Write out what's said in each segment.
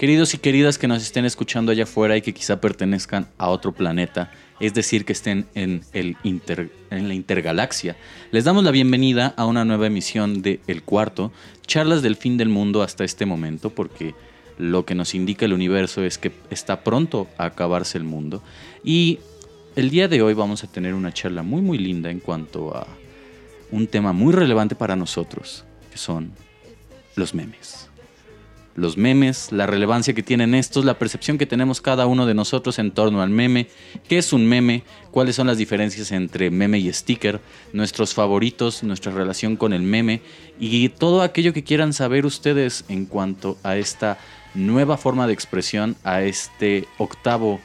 Queridos y queridas que nos estén escuchando allá afuera y que quizá pertenezcan a otro planeta, es decir, que estén en, el en la intergalaxia, les damos la bienvenida a una nueva emisión de El Cuarto, charlas del fin del mundo hasta este momento, porque lo que nos indica el universo es que está pronto a acabarse el mundo. Y el día de hoy vamos a tener una charla muy muy linda en cuanto a un tema muy relevante para nosotros, que son los memes. Los memes, la relevancia que tienen estos, la percepción que tenemos cada uno de nosotros en torno al meme, qué es un meme, cuáles son las diferencias entre meme y sticker, nuestros favoritos, nuestra relación con el meme y todo aquello que quieran saber ustedes en cuanto a esta nueva forma de expresión, a este octavo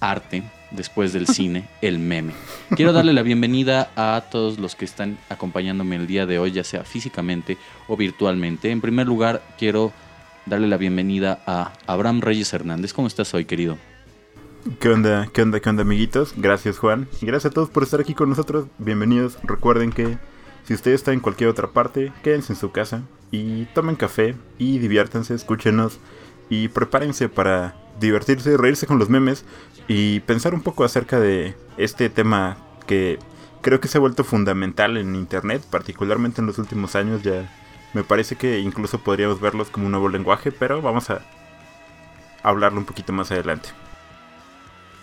arte después del cine, el meme. Quiero darle la bienvenida a todos los que están acompañándome el día de hoy, ya sea físicamente o virtualmente. En primer lugar, quiero darle la bienvenida a Abraham Reyes Hernández. ¿Cómo estás hoy, querido? ¿Qué onda? ¿Qué onda? ¿Qué onda, amiguitos? Gracias, Juan. Gracias a todos por estar aquí con nosotros. Bienvenidos. Recuerden que si ustedes están en cualquier otra parte, quédense en su casa y tomen café y diviértanse, escúchenos y prepárense para divertirse, reírse con los memes y pensar un poco acerca de este tema que creo que se ha vuelto fundamental en Internet, particularmente en los últimos años. Ya me parece que incluso podríamos verlos como un nuevo lenguaje, pero vamos a hablarlo un poquito más adelante.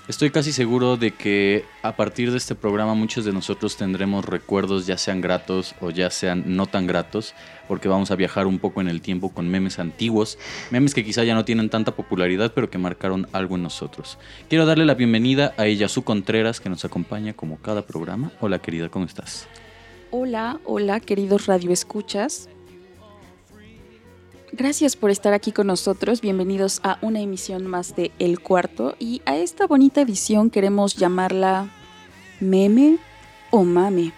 Estoy casi seguro de que a partir de este programa muchos de nosotros tendremos recuerdos ya sean gratos o ya sean no tan gratos, porque vamos a viajar un poco en el tiempo con memes antiguos, memes que quizá ya no tienen tanta popularidad pero que marcaron algo en nosotros. Quiero darle la bienvenida a ella, su Contreras, que nos acompaña como cada programa. Hola querida, ¿cómo estás? Hola, hola queridos radioescuchas. Gracias por estar aquí con nosotros. Bienvenidos a una emisión más de El Cuarto. Y a esta bonita edición queremos llamarla Meme o Mame.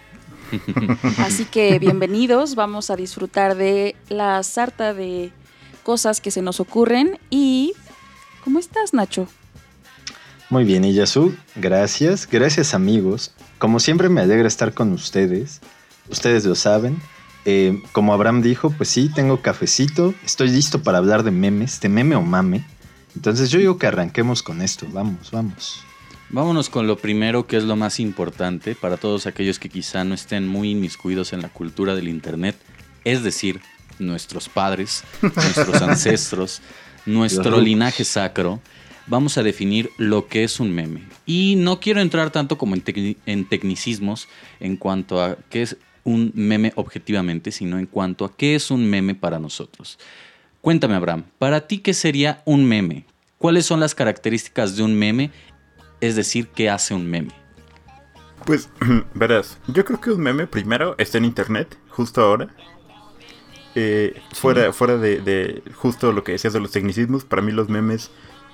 Así que bienvenidos. Vamos a disfrutar de la sarta de cosas que se nos ocurren. Y. ¿Cómo estás, Nacho? Muy bien, Iyasu. Gracias. Gracias, amigos. Como siempre, me alegra estar con ustedes. Ustedes lo saben. Eh, como Abraham dijo, pues sí, tengo cafecito, estoy listo para hablar de memes, de meme o mame. Entonces yo digo que arranquemos con esto, vamos, vamos. Vámonos con lo primero que es lo más importante para todos aquellos que quizá no estén muy inmiscuidos en la cultura del Internet, es decir, nuestros padres, nuestros ancestros, nuestro linaje sacro. Vamos a definir lo que es un meme. Y no quiero entrar tanto como en, en tecnicismos en cuanto a qué es un meme objetivamente, sino en cuanto a qué es un meme para nosotros. Cuéntame, Abraham, para ti, ¿qué sería un meme? ¿Cuáles son las características de un meme? Es decir, ¿qué hace un meme? Pues, verás, yo creo que un meme primero está en internet, justo ahora. Eh, fuera fuera de, de, justo lo que decías de los tecnicismos, para mí los memes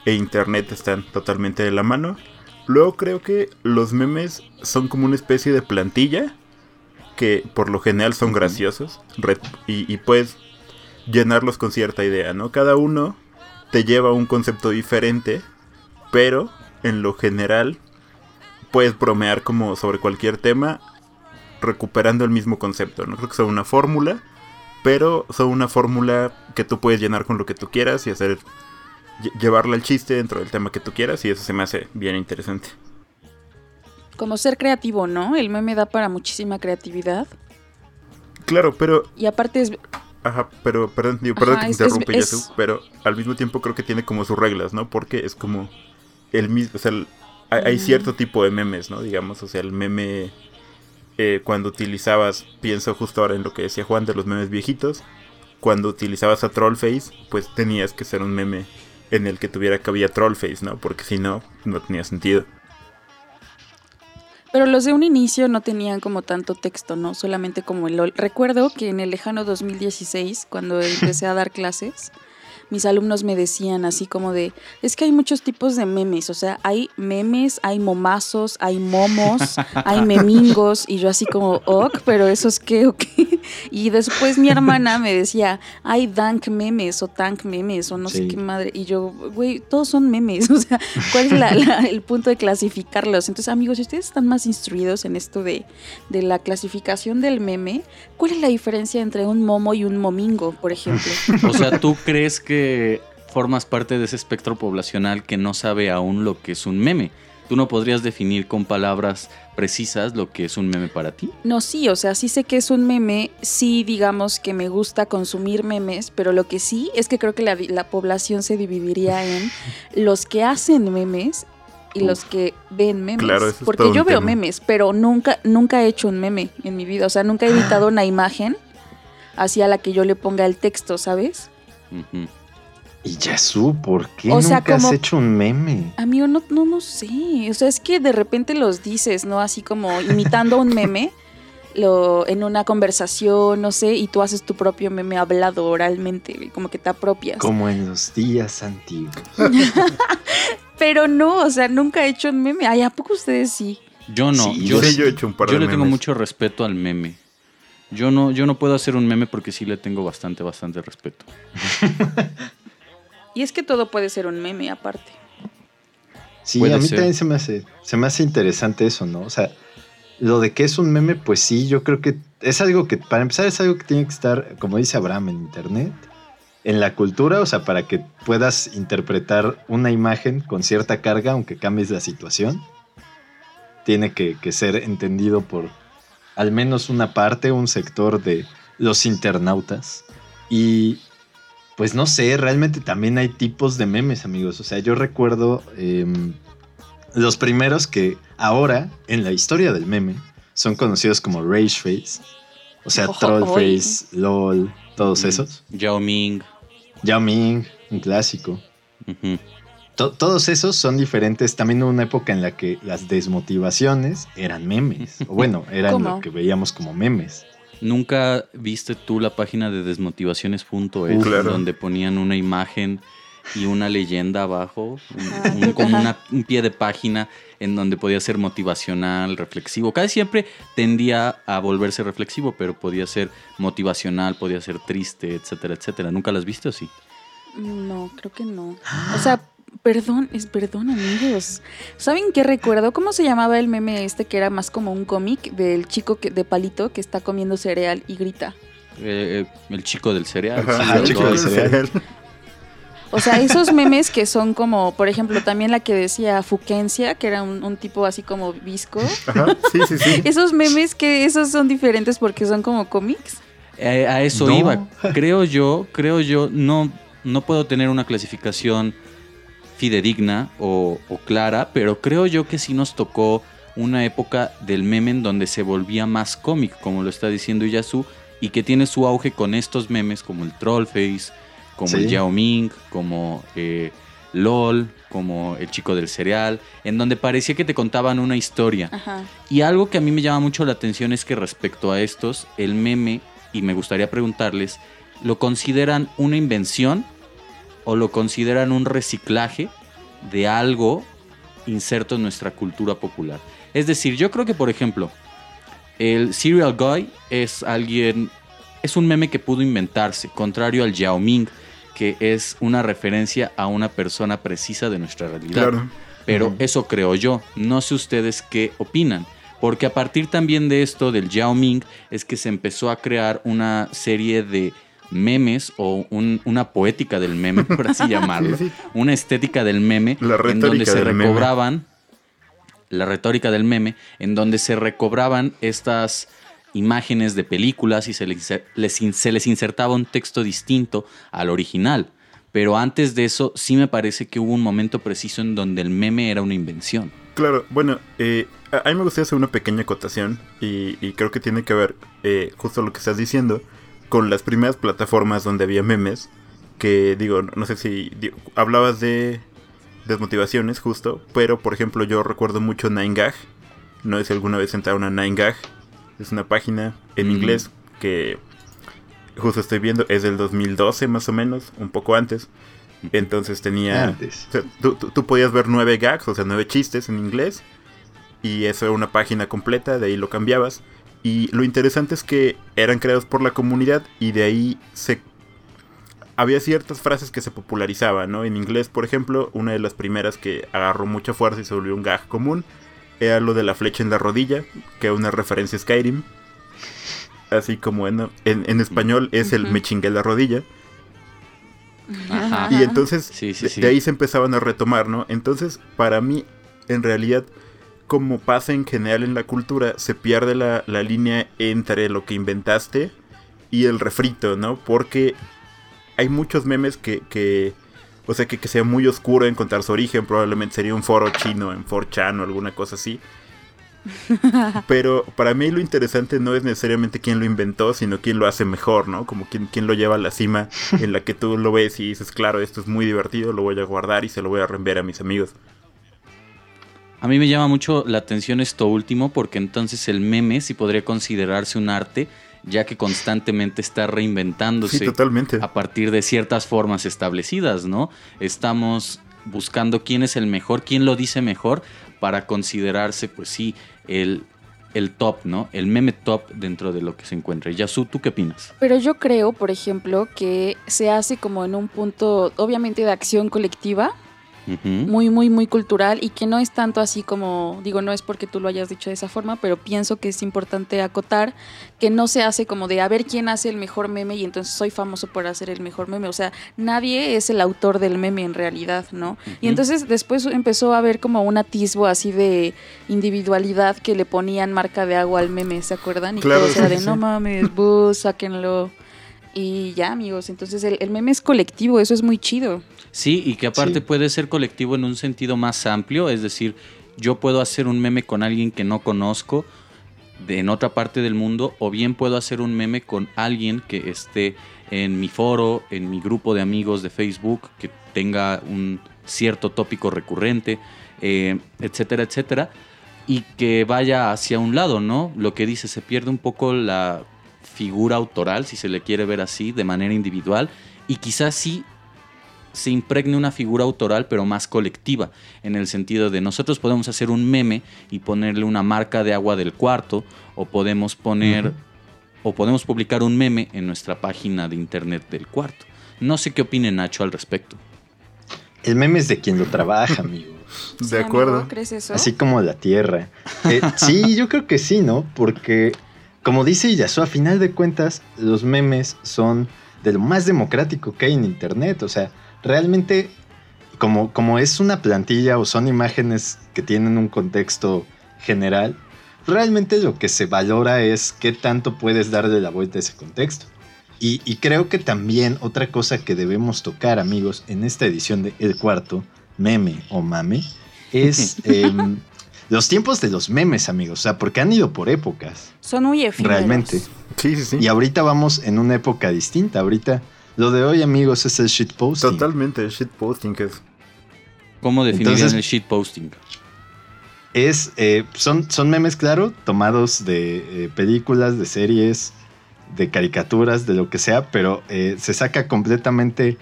e internet están totalmente de la mano. Luego creo que los memes son como una especie de plantilla que por lo general son graciosos y, puedes llenarlos con cierta idea, ¿no? Cada uno te lleva un concepto diferente, pero en lo general puedes bromear como sobre cualquier tema recuperando el mismo concepto, ¿no? Creo que son una fórmula, pero son una fórmula que tú puedes llenar con lo que tú quieras y hacer llevarla al chiste dentro del tema que tú quieras y eso se me hace bien interesante como ser creativo, ¿no? El meme da para muchísima creatividad. Claro, pero... Y aparte es... Ajá, pero, perdón, perdón que te interrumpa, pero al mismo tiempo creo que tiene como sus reglas, ¿no? Porque es como el mismo, o sea, hay, mm. cierto tipo de memes, ¿no? Digamos, o sea, el meme eh, cuando utilizabas, pienso justo ahora en lo que decía Juan de los memes viejitos, cuando utilizabas a Trollface, pues tenías que ser un meme en el que tuviera cabida Trollface, ¿no? Porque si no, no tenía sentido. Pero los de un inicio no tenían como tanto texto, ¿no? Solamente como el... Recuerdo que en el lejano 2016, cuando empecé a dar clases, mis alumnos me decían así como de, es que hay muchos tipos de memes, o sea, hay memes, hay momazos, hay momos, hay memingos, y yo así como, ok, pero eso es qué o qué. Y después mi hermana me decía, hay dank memes o tank memes o no sé qué madre. Y yo, güey, todos son memes, o sea, ¿cuál es el punto de clasificarlos? Entonces, amigos, si ustedes están más instruidos en esto de, de la clasificación del meme, ¿cuál es la diferencia entre un momo y un momingo, por ejemplo? O sea, ¿tú crees que formas parte de ese espectro poblacional que no sabe aún lo que es un meme. ¿Tú no podrías definir con palabras precisas lo que es un meme para ti? No, sí, o sea, sí sé que es un meme, sí digamos que me gusta consumir memes, pero lo que sí es que creo que la, la población se dividiría en los que hacen memes y los que ven memes. Claro, eso es Porque yo veo tema. memes, pero nunca, nunca he hecho un meme en mi vida. O sea, nunca he editado una imagen así a la que yo le ponga el texto, ¿sabes? Ujú. Y Yasu, ¿por qué O sea, nunca has hecho un meme? Amigo, no, no, no sé. O sea, es que de repente los dices, ¿no? Así como imitando un meme. Lo, en una conversación, no sé, y tú haces tu propio meme hablado oralmente, como que te apropias. Como en los días antiguos. Pero no, o sea, nunca he hecho un meme. Ay, ¿a poco ustedes sí? Yo no, Sí, yo, sí, yo he hecho un par yo de le tengo mucho respeto al meme. Yo no, yo no puedo hacer un meme porque sí le tengo bastante, bastante respeto. Y es que todo puede ser un meme aparte. Sí, Puede a mí ser. también se me hace, se me hace interesante eso, ¿no? O sea, lo de que es un meme, pues sí, yo creo que es algo que, para empezar, es algo que tiene que estar, como dice Abraham, en internet, en la cultura, o sea, para que puedas interpretar una imagen con cierta carga, aunque cambies la situación, tiene que, que ser entendido por al menos una parte, un sector de los internautas. Y pues no sé, realmente también hay tipos de memes, amigos. O sea, yo recuerdo em, los primeros que ahora, en la historia del meme, son conocidos como Rage Face. O sea, Ojo, Troll. Face, LOL, todos Mm, esos. Yao Ming. Yao Ming, un clásico. To- todos esos son diferentes. También hubo una época en la que las desmotivaciones eran memes. O bueno, eran ¿Cómo? lo que veíamos como memes. ¿Nunca viste tú la página de desmotivaciones.es Claro. donde ponían una imagen y una leyenda abajo? Un, Ah, un- como una- un pie de página en donde podía ser motivacional, reflexivo. Casi siempre tendía a volverse reflexivo, pero podía ser motivacional, podía ser triste, etcétera, etcétera. ¿Nunca las viste o sí? No, creo que no. O sea, perdón, es perdón, amigos. ¿Saben qué recuerdo? ¿Cómo se llamaba el meme este que era más como un cómic del chico que, de palito que está comiendo cereal y grita? Eh, eh, el chico del cereal. Ajá, sí, el chico del cereal. O sea, esos memes que son como, por ejemplo, también la que decía Fuquencia, que era un, un tipo así como visco. Ajá, sí, sí, sí. Esos memes que esos son diferentes porque son como cómics. Eh, a eso No. iba. Creo yo, creo yo, no, no puedo tener una clasificación fidedigna o, o clara, pero creo yo que sí nos tocó una época del meme en donde se volvía más cómic, como lo está diciendo Yasu, y que tiene su auge con estos memes como el Trollface, como Sí. el Yao Ming, como eh, LOL, como el chico del cereal, en donde parecía que te contaban una historia. Ajá. Y algo que a mí me llama mucho la atención es que respecto a estos, el meme, y me gustaría preguntarles, ¿lo consideran una invención o lo consideran un reciclaje de algo inserto en nuestra cultura popular? Es decir, yo creo que, por ejemplo, el Serial Guy es alguien, es un meme que pudo inventarse, contrario al Yao Ming, que es una referencia a una persona precisa de nuestra realidad. Claro. Pero eso creo yo. No sé ustedes qué opinan. Porque a partir también de esto del Yao Ming es que se empezó a crear una serie de memes o un- una poética del meme, por así llamarlo. Sí, sí. Una estética del meme La en donde se meme. recobraban la retórica del meme, en donde se recobraban estas imágenes de películas y se les, se les insertaba un texto distinto al original. Pero antes de eso, sí me parece que hubo un momento preciso en donde el meme era una invención. Claro, bueno, eh, a a mí me gustaría hacer una pequeña acotación y, y creo que tiene que ver eh, justo lo que estás diciendo con las primeras plataformas donde había memes que digo, no sé si digo, hablabas de desmotivaciones justo, pero por ejemplo yo recuerdo mucho 9gag, no sé si alguna vez entraron a 9gag, es una página en Mm. inglés que justo estoy viendo, es del 2012 más o menos, un poco antes, entonces tenía... Antes. O sea, tú, tú- tú podías ver nueve gags, o sea, nueve chistes en inglés. Y eso era una página completa, de ahí lo cambiabas. Y lo interesante es que eran creados por la comunidad y de ahí se... Había ciertas frases que se popularizaban, ¿no? En inglés, por ejemplo, una de las primeras que agarró mucha fuerza y se volvió un gag común era lo de la flecha en la rodilla, que es una referencia a Skyrim. Así como en, en, en español es el me chingué la rodilla. Ajá. Y entonces Sí, sí, de- sí. de ahí se empezaban a retomar, ¿no? Entonces, para mí, en realidad, como pasa en general en la cultura, se pierde la, la línea entre lo que inventaste y el refrito, ¿no? Porque hay muchos memes que, que o sea, que, que sea muy oscuro encontrar su origen, probablemente sería un foro chino en 4chan o alguna cosa así. Pero para mí lo interesante no es necesariamente quién lo inventó, sino quién lo hace mejor, ¿no? Como quién, quién lo lleva a la cima en la que tú lo ves y dices, claro, esto es muy divertido, lo voy a guardar y se lo voy a reenviar a mis amigos. A mí me llama mucho la atención esto último porque entonces el meme sí podría considerarse un arte ya que constantemente está reinventándose Sí, totalmente. a partir de ciertas formas establecidas, ¿no? Estamos buscando quién es el mejor, quién lo dice mejor para considerarse, pues sí, el, el top, ¿no? El meme top dentro de lo que se encuentra. Yasu, ¿tú qué opinas? Pero yo creo, por ejemplo, que se hace como en un punto, obviamente, de acción colectiva, Muy, muy, muy cultural y que no es tanto así como, digo, no es porque tú lo hayas dicho de esa forma, pero pienso que es importante acotar que no se hace como de a ver quién hace el mejor meme y entonces soy famoso por hacer el mejor meme. O sea, nadie es el autor del meme en realidad, ¿no? Y entonces después empezó a haber como un atisbo así de individualidad que le ponían marca de agua al meme, ¿se acuerdan? Y Claro, era de sí. no mames, bus, sáquenlo. Y ya, amigos, entonces el, el meme es colectivo, eso es muy chido. Sí, y que aparte Sí. puede ser colectivo en un sentido más amplio, es decir, yo puedo hacer un meme con alguien que no conozco de, en otra parte del mundo, o bien puedo hacer un meme con alguien que esté en mi foro, en mi grupo de amigos de Facebook, que tenga un cierto tópico recurrente, eh, etcétera, etcétera, y que vaya hacia un lado, ¿no? Lo que dice, se pierde un poco la figura autoral, si se le quiere ver así, de manera individual, y quizás sí se impregne una figura autoral, pero más colectiva, en el sentido de nosotros podemos hacer un meme y ponerle una marca de agua del cuarto, o podemos poner, o podemos publicar un meme en nuestra página de internet del cuarto. No sé qué opine Nacho al respecto. El meme es de quien lo trabaja, amigo. Sí, De amigo, acuerdo. ¿Crees eso? Así como la tierra. Eh, sí, yo creo que sí, ¿no? Porque, como dice Yasu, a final de cuentas, los memes son de lo más democrático que hay en Internet. O sea, realmente, como, como es una plantilla o son imágenes que tienen un contexto general, realmente lo que se valora es qué tanto puedes darle la vuelta a ese contexto. Y, y creo que también otra cosa que debemos tocar, amigos, en esta edición de El Cuarto, meme o mame, es em, los tiempos de los memes, amigos. O sea, porque han ido por épocas, Son muy efímeros. realmente. Sí, sí, sí. Y ahorita vamos en una época distinta. Ahorita, lo de hoy, amigos, es el shitposting. Totalmente, shitposting que es. ¿Cómo definirían Entonces- el shitposting? Es, eh, son, son memes, claro, tomados de eh, películas, de series, de caricaturas, de lo que sea, pero eh, se saca completamente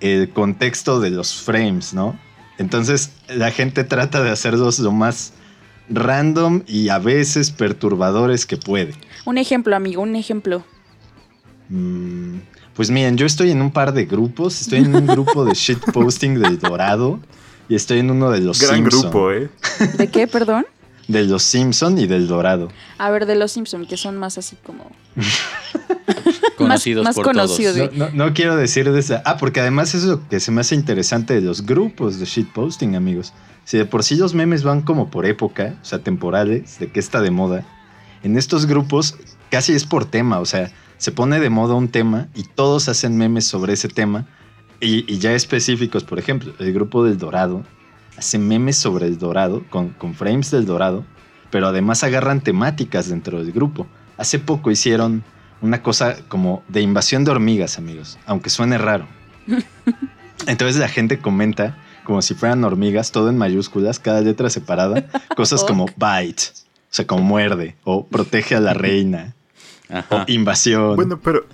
el contexto de los frames, ¿no? Entonces la gente trata de hacerlos lo más random y a veces perturbadores que puede. Un ejemplo, amigo, un ejemplo. Mm, pues miren, yo estoy en un par de grupos. Estoy en un grupo de shitposting del Dorado y estoy en uno de los Gran Simpson. grupo, ¿eh? ¿De qué, perdón? De los Simpson y del Dorado. A ver, de los Simpson, que son más así como... Conocidos más por conocidos. todos. No, no- no quiero decir de esa. Ah, porque además eso es lo que se me hace interesante de los grupos de shitposting, amigos. Si de por sí los memes van como por época, o sea, temporales, de que está de moda, en estos grupos casi es por tema, o sea, se pone de moda un tema y todos hacen memes sobre ese tema y, y ya específicos, por ejemplo, el grupo del Dorado hace memes sobre el Dorado, con, con frames del Dorado, pero además agarran temáticas dentro del grupo. Hace poco hicieron una cosa como de invasión de hormigas, amigos, aunque suene raro. Entonces la gente comenta como si fueran hormigas, todo en mayúsculas, cada letra separada, cosas como bite, o sea, como muerde, o protege a la reina, o invasión. Bueno, pero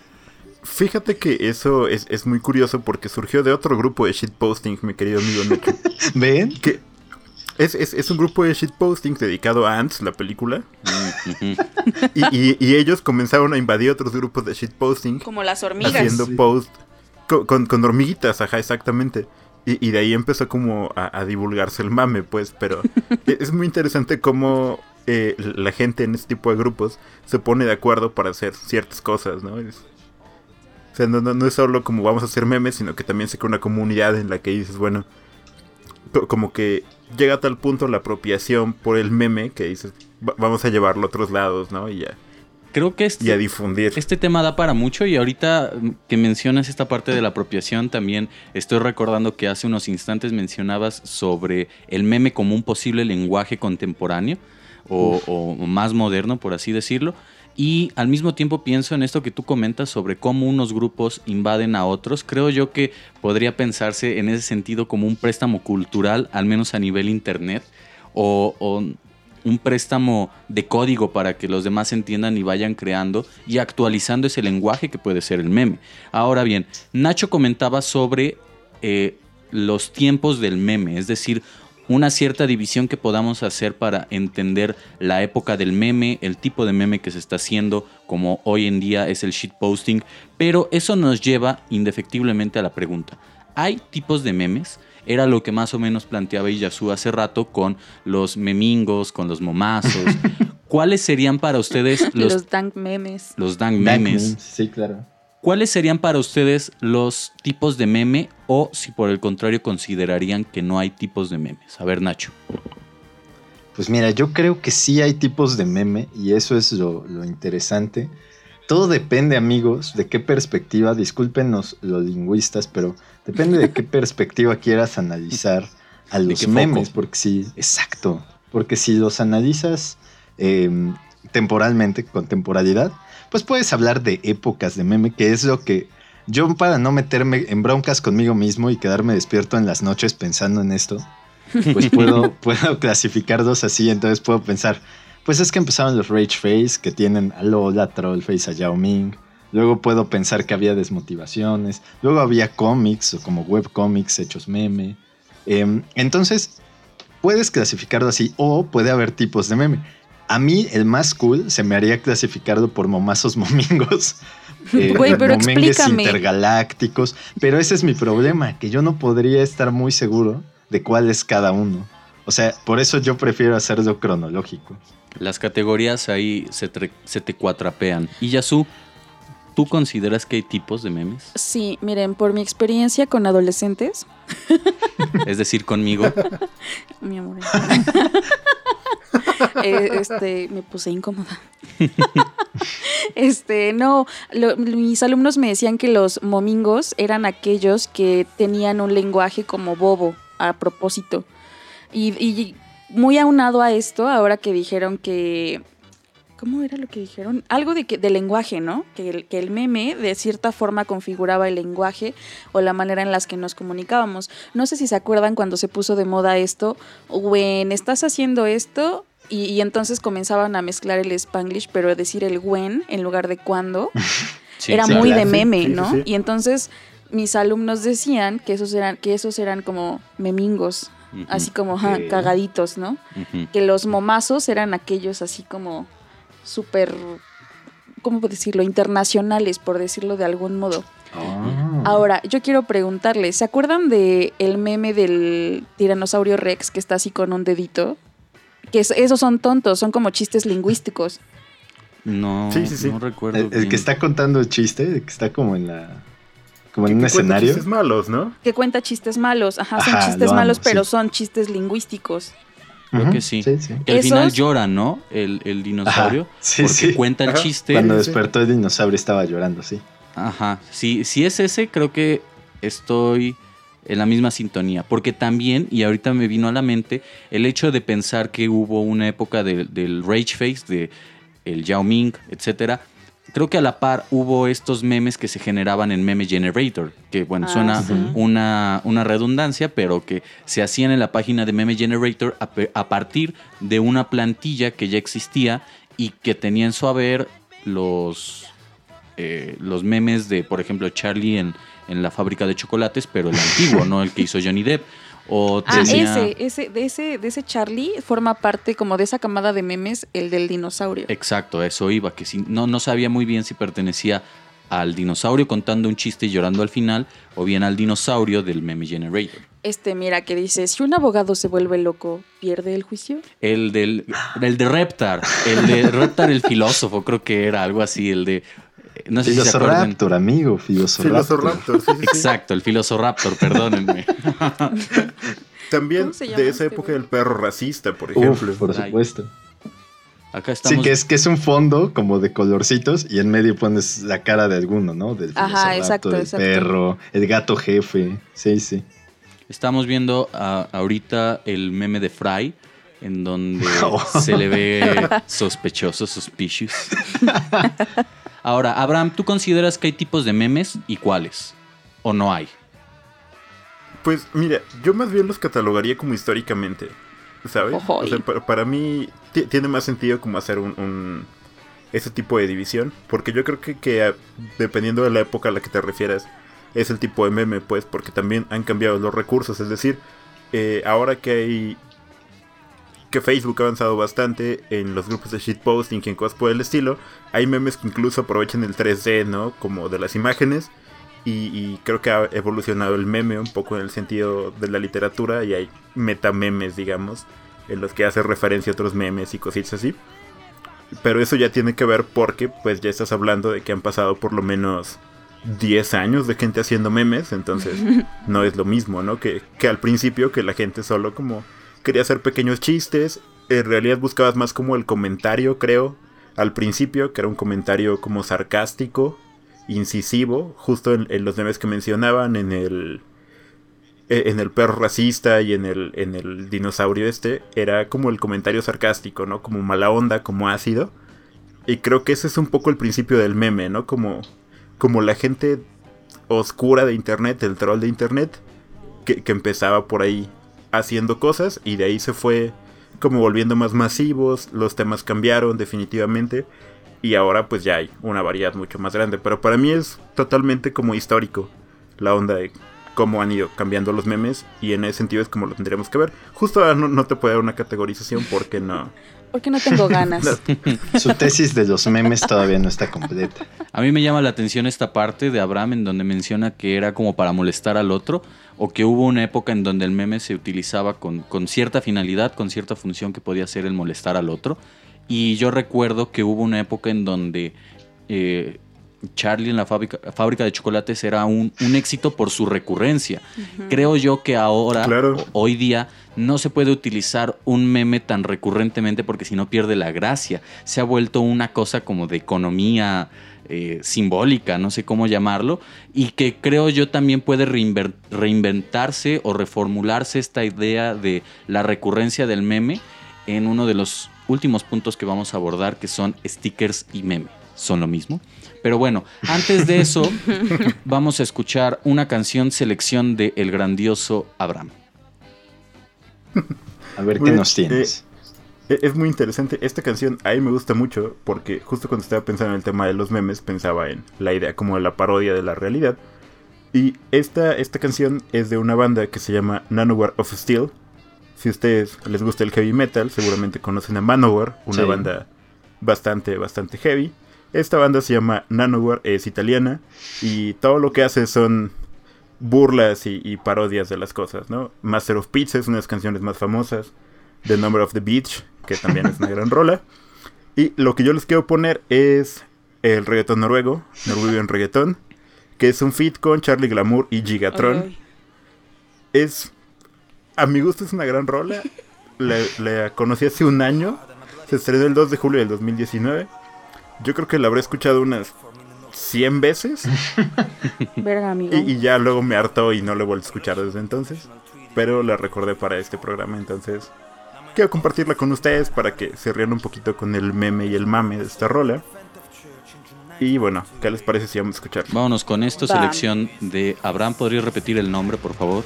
fíjate que eso es, es muy curioso porque surgió de otro grupo de shitposting, mi querido amigo Nacho. ¿Ven? que es, es, es un grupo de shitposting dedicado a Ants, la película. Y, y- y ellos comenzaron a invadir otros grupos de shitposting Como las hormigas. haciendo Sí. post con, con, con hormiguitas, ajá, exactamente. Y, y de ahí empezó como a, a divulgarse el mame, pues, pero e- es muy interesante cómo eh, la gente en este tipo de grupos se pone de acuerdo para hacer ciertas cosas, ¿no? Es- O sea, no, no, no es solo como vamos a hacer memes, sino que también se crea una comunidad en la que dices, bueno, co- como que llega a tal punto la apropiación por el meme que dices, "Va- vamos a llevarlo a otros lados, ¿no? Y ya, Creo que este, y a difundir. Este tema da para mucho y ahorita mm, que mencionas esta parte de la apropiación también estoy recordando que hace unos instantes mencionabas sobre el meme como un posible lenguaje contemporáneo o, o más moderno, por así decirlo. Y al mismo tiempo pienso en esto que tú comentas sobre cómo unos grupos invaden a otros. Creo yo que podría pensarse en ese sentido como un préstamo cultural, al menos a nivel internet, o, o un préstamo de código para que los demás entiendan y vayan creando y actualizando ese lenguaje que puede ser el meme. Ahora bien, Nacho comentaba sobre eh, los tiempos del meme, es decir, una cierta división que podamos hacer para entender la época del meme, el tipo de meme que se está haciendo, como hoy en día es el shitposting, pero eso nos lleva indefectiblemente a la pregunta, ¿hay tipos de memes? Era lo que más o menos planteaba Iyasu hace rato con los memingos, con los momazos. ¿Cuáles serían para ustedes Los, los, dank memes. los dank Dank memes? memes, Sí, claro. ¿Cuáles serían para ustedes los tipos de meme o si por el contrario considerarían que no hay tipos de memes? A ver, Nacho. Pues mira, yo creo que sí hay tipos de meme y eso es lo, lo interesante. Todo depende, amigos, de qué perspectiva, discúlpenos los lingüistas, pero depende de qué perspectiva quieras analizar a ¿De los foco? memes, porque sí, exacto, porque si los analizas eh, temporalmente, con temporalidad, pues puedes hablar de épocas de meme, que es lo que yo para no meterme en broncas conmigo mismo y quedarme despierto en las noches pensando en esto, pues puedo, puedo clasificarlos así, entonces puedo pensar, pues es que empezaron los Rage Face, que tienen a Lola, Trollface, a Yao Ming. Luego puedo pensar que había desmotivaciones. Luego había cómics, o como webcómics hechos meme. Em, entonces, puedes clasificarlo así, o puede haber tipos de meme. A mí, el más cool se me haría clasificarlo por momazos momingos. eh, Güey, pero momengues explícame. intergalácticos. Pero ese es mi problema, que yo no podría estar muy seguro de cuál es cada uno. O sea, por eso yo prefiero hacerlo cronológico. Las categorías ahí se, se te cuatrapean. Y Yasu, ¿tú consideras que hay tipos de memes? Sí, miren, por mi experiencia con adolescentes, Es decir, conmigo. mi amor. eh, este, me puse incómoda. este, no, lo- mis alumnos me decían que los momingos eran aquellos que tenían un lenguaje como bobo a propósito. Y, y muy aunado a esto, ahora que dijeron que... ¿Cómo era lo que dijeron? Algo de, que, de lenguaje, ¿no? Que el, que el meme de cierta forma configuraba el lenguaje o la manera en las que nos comunicábamos. No sé si se acuerdan cuando se puso de moda esto, when estás haciendo esto, y, y entonces comenzaban a mezclar el spanglish, pero decir el when en lugar de cuando, Sí, era sí. muy de meme, Sí, ¿no? Y entonces mis alumnos decían que esos eran, que esos eran como memingos, así como cagaditos, ¿no? Que los momazos eran aquellos así como súper, ¿cómo puedo decirlo? Internacionales, por decirlo de algún modo. Ah. Ahora, yo quiero preguntarles, ¿se acuerdan de el meme del tiranosaurio Rex que está así con un dedito? Que es- esos son tontos, son como chistes lingüísticos. No, Sí, sí, sí. no recuerdo. El, que está contando el chiste, el que está como en la. como en un Que cuenta escenario. chistes malos, ¿no? Que cuenta chistes malos, ajá, son Ajá, chistes lo malos, amo, pero sí. son chistes lingüísticos. Creo que sí. Sí, sí. Que al final llora, ¿no? El, el dinosaurio. Ajá, sí, porque sí. cuenta el Ajá. chiste. Cuando despertó el dinosaurio estaba llorando, sí. Ajá. Sí, si es ese, creo que estoy en la misma sintonía. Porque también, y ahorita me vino a la mente, el hecho de pensar que hubo una época de- del Rage Face, de el Yao Ming, etcétera. Creo que a la par hubo estos memes que se generaban en Meme Generator, que bueno, Ah, suena sí. una, una redundancia, pero que se hacían en la página de Meme Generator a, a partir de una plantilla que ya existía y que tenía en su haber los, eh, los memes de, por ejemplo, Charlie en, en la fábrica de chocolates, pero el antiguo, no el que hizo Johnny Depp. O Ah, tenía- ese, ese, de ese, de ese Charlie forma parte como de esa camada de memes, el del dinosaurio. Exacto, eso iba, que si, no, no sabía muy bien si pertenecía al dinosaurio contando un chiste y llorando al final, o bien al dinosaurio del Meme Generator. Este, mira, que dice, si un abogado se vuelve loco, ¿pierde el juicio? El del el de Reptar, el de Reptar el filósofo, creo que era algo así, el de no sé si. Filosoraptor, amigo, Filosoraptor. Filosoraptor, sí, sí, sí. Exacto, el Filosoraptor, perdónenme. También ¿Cómo se llama de esa este época del perro racista, por Uf, ejemplo. por Ay. supuesto. Acá estamos. Sí, que es, que es un fondo como de colorcitos y en medio pones la cara de alguno, ¿no? Del Ajá, exacto, el exacto. perro, el gato jefe. Sí, sí. Estamos viendo a- ahorita el meme de Fry, en donde Oh. se le ve sospechoso, suspicious. Ahora, Abraham, ¿tú consideras que hay tipos de memes y cuáles? ¿O no hay? Pues mira, yo más bien los catalogaría como históricamente, ¿sabes? Ojo, O sea, para, para mí ti- tiene más sentido como hacer un, un- ese tipo de división, porque yo creo que, que ah, dependiendo de la época a la que te refieras, es el tipo de meme, pues, porque también han cambiado los recursos, es decir, eh, ahora que hay que Facebook ha avanzado bastante en los grupos de shitposting y en cosas por el estilo, hay memes que incluso aprovechan el 3D, ¿no? Como de las imágenes. Y, y creo que ha evolucionado el meme un poco en el sentido de la literatura y hay metamemes, digamos, en los que hace referencia a otros memes y cositas así. Pero eso ya tiene que ver porque pues ya estás hablando de que han pasado por lo menos 10 años de gente haciendo memes, entonces no es lo mismo, ¿no? Que, que al principio que la gente solo como quería hacer pequeños chistes, en realidad buscabas más como el comentario, creo, al principio, que era un comentario como sarcástico, incisivo, justo en, los memes que mencionaban, en el e- en el perro racista y en el, en el dinosaurio este, era como el comentario sarcástico, ¿no? Como mala onda, como ácido. Y creo que ese es un poco el principio del meme, ¿no? Como, como la gente oscura de internet, el troll de internet, que, que empezaba por ahí haciendo cosas y de ahí se fue como volviendo más masivos, los temas cambiaron definitivamente y ahora pues ya hay una variedad mucho más grande, pero para mí es totalmente como histórico la onda de cómo han ido cambiando los memes y en ese sentido es como lo tendríamos que ver. Justo ahora no, no te puedo dar una categorización porque no. Porque no tengo ganas. Su tesis de los memes todavía no está completa. A mí me llama la atención esta parte de Abraham en donde menciona que era como para molestar al otro o que hubo una época en donde el meme se utilizaba con, con cierta finalidad, con cierta función que podía ser el molestar al otro. Y yo recuerdo que hubo una época en donde eh, Charlie en la fábrica, fábrica de chocolates era un, un éxito por su recurrencia. Creo yo que ahora, Claro. hoy día, no se puede utilizar un meme tan recurrentemente porque si no pierde la gracia. Se ha vuelto una cosa como de economía eh, simbólica, no sé cómo llamarlo, y que creo yo también puede reinventarse o reformularse esta idea de la recurrencia del meme en uno de los últimos puntos que vamos a abordar, que son stickers y meme. ¿Son lo mismo? Pero bueno, antes de eso, vamos a escuchar una canción selección de El grandioso Abraham. A ver qué bien, nos tienes. E- Es muy interesante. Esta canción a mí me gusta mucho porque justo cuando estaba pensando en el tema de los memes pensaba en la idea como de la parodia de la realidad. Y esta, esta canción es de una banda que se llama Nanowar of Steel. Si a ustedes les gusta el heavy metal, seguramente conocen a Manowar, una Sí. banda bastante, bastante heavy. Esta banda se llama Nanowar, es italiana y todo lo que hace son burlas y, y parodias de las cosas, ¿no? Master of Pizza es una de las canciones más famosas. The Number of the Beach, que también es una gran rola. Y lo que yo les quiero poner es el reggaetón noruego, Norwegian Reggaeton, que es un feat con Charlie Glamour y Gigatron. Es, a mi gusto es una gran rola. La, la conocí hace un año, se estrenó el 2 de julio del 2019. Yo creo que la habré escuchado unas 100 veces Verga, amigo. y, y ya luego me hartó y no lo he vuelto a escuchar desde entonces. Pero la recordé para este programa, entonces quiero compartirla con ustedes para que se rían un poquito con el meme y el mame de esta rola. Y bueno, ¿qué les parece si vamos a escuchar? Vámonos con esto, Va. selección de Abraham. ¿Podría repetir el nombre, por favor?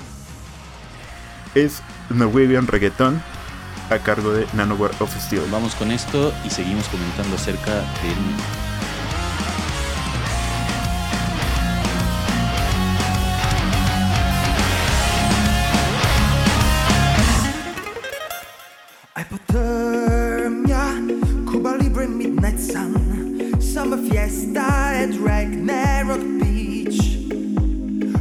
Es Norwegian Reggaeton a cargo de Nanowar of Steel. Vamos con esto y seguimos comentando acerca del narrow beach.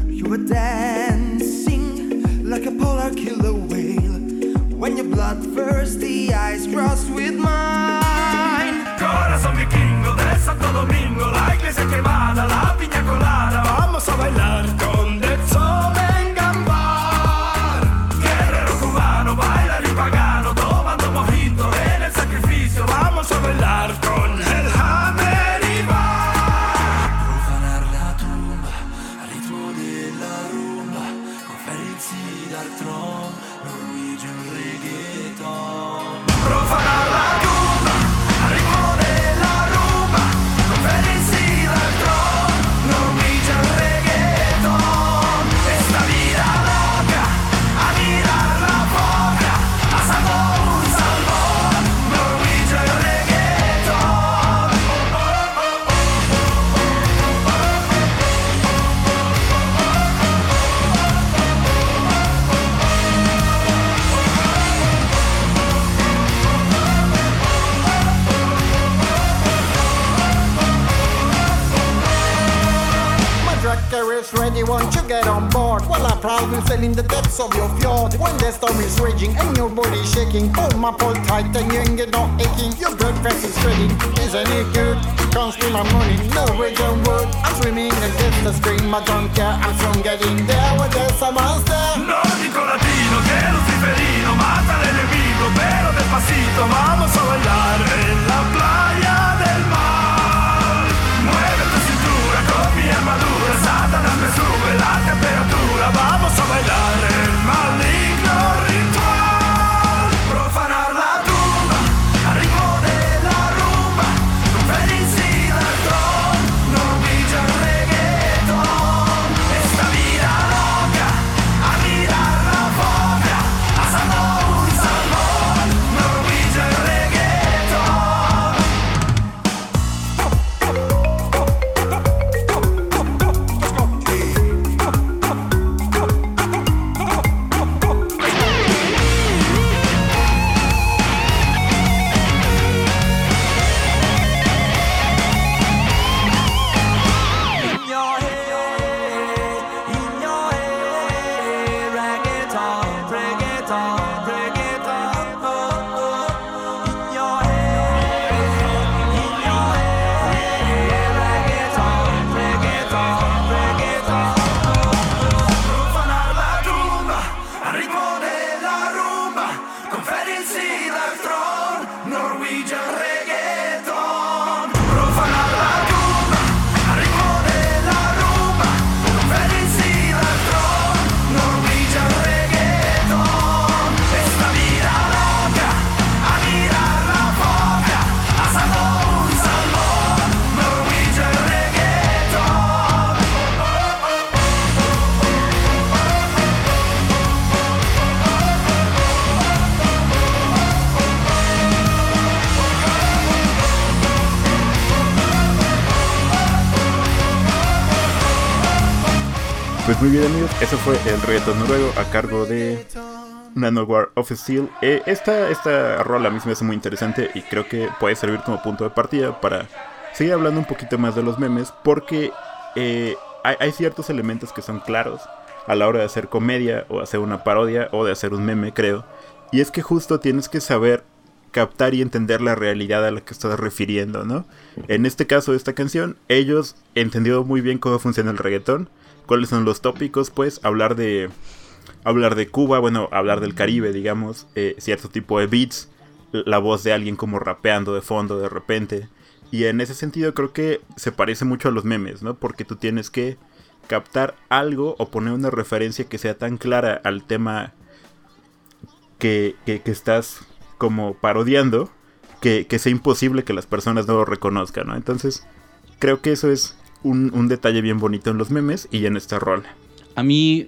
You were dancing like a polar killer whale. When your blood burst the eyes crossed with mine. Corazón vikingo de Santo Domingo, la iglesia quemada, la piña colada. Vamos a bailar con board? Well, I probably sail in the depths of your fjord when the storm is raging and your body shaking. Hold my pole tight and you ain't get no aching. Your blood pressure is spreading, isn't it good? Can't steal my money, no rage on wood. I'm swimming against the stream, I don't care. I'm soon getting there where there's a monster. Nórdico latino que luciferino mata al enemigo, pero despacito vamos a bailar en la playa muy bien amigos, eso fue el reto noruego a cargo de Nanowar of Steel. Eh, esta, esta rola a mí me hace muy interesante y creo que puede servir como punto de partida para seguir hablando un poquito más de los memes porque eh, hay, hay ciertos elementos que son claros a la hora de hacer comedia o hacer una parodia o de hacer un meme, creo. Y es que justo tienes que saber captar y entender la realidad a la que estás refiriendo, ¿no? En este caso de esta canción, ellos entendieron muy bien cómo funciona el reggaetón, cuáles son los tópicos, pues, hablar de hablar de Cuba, bueno, hablar del Caribe, digamos, eh, cierto tipo de beats, la voz de alguien como rapeando de fondo de repente. Y en ese sentido creo que se parece mucho a los memes, ¿no? Porque tú tienes que captar algo o poner una referencia que sea tan clara al tema que, que- que estás como parodiando que, que sea imposible que las personas no lo reconozcan, ¿no? Entonces creo que eso es un, un detalle bien bonito en los memes y en esta rola. A mí,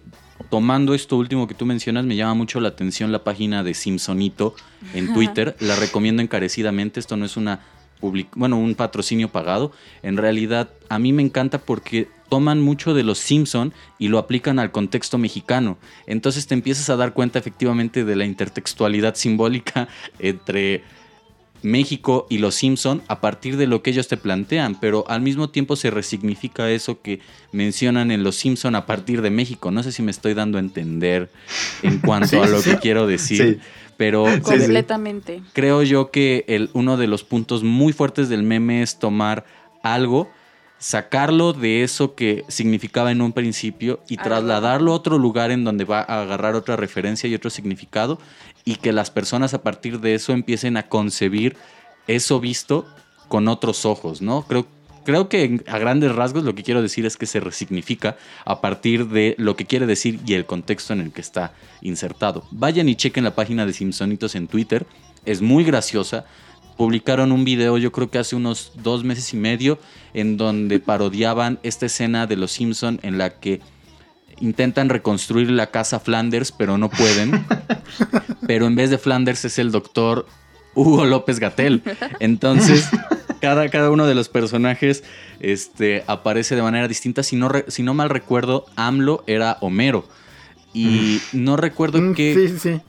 tomando esto último que tú mencionas, me llama mucho la atención la página de Simpsonito en Twitter. La recomiendo encarecidamente. Esto no es una public- bueno, un patrocinio pagado. En realidad, a mí me encanta porque toman mucho de los Simpson y lo aplican al contexto mexicano. Entonces te empiezas a dar cuenta efectivamente de la intertextualidad simbólica entre México y los Simpson a partir de lo que ellos te plantean, pero al mismo tiempo se resignifica eso que mencionan en los Simpson a partir de México. No sé si me estoy dando a entender en cuanto Sí, a lo sí. que quiero decir, Sí. pero. Completamente. creo yo que el, uno de los puntos muy fuertes del meme es tomar algo, sacarlo de eso que significaba en un principio y trasladarlo a otro lugar en donde va a agarrar otra referencia y otro significado y que las personas a partir de eso empiecen a concebir eso visto con otros ojos, ¿no? Creo, creo que a grandes rasgos lo que quiero decir es que se resignifica a partir de lo que quiere decir y el contexto en el que está insertado. Vayan y chequen la página de Simpsonitos en Twitter, es muy graciosa. Publicaron un video, yo creo que hace unos dos meses y medio, en donde parodiaban esta escena de los Simpson en la que intentan reconstruir la casa Flanders, pero no pueden. pero en vez de Flanders es el doctor Hugo López Gatel. Entonces, cada, cada uno de los personajes este, aparece de manera distinta. Si no, re- si no mal recuerdo, AMLO era Homero. Y no recuerdo Mm, qué, sí, sí.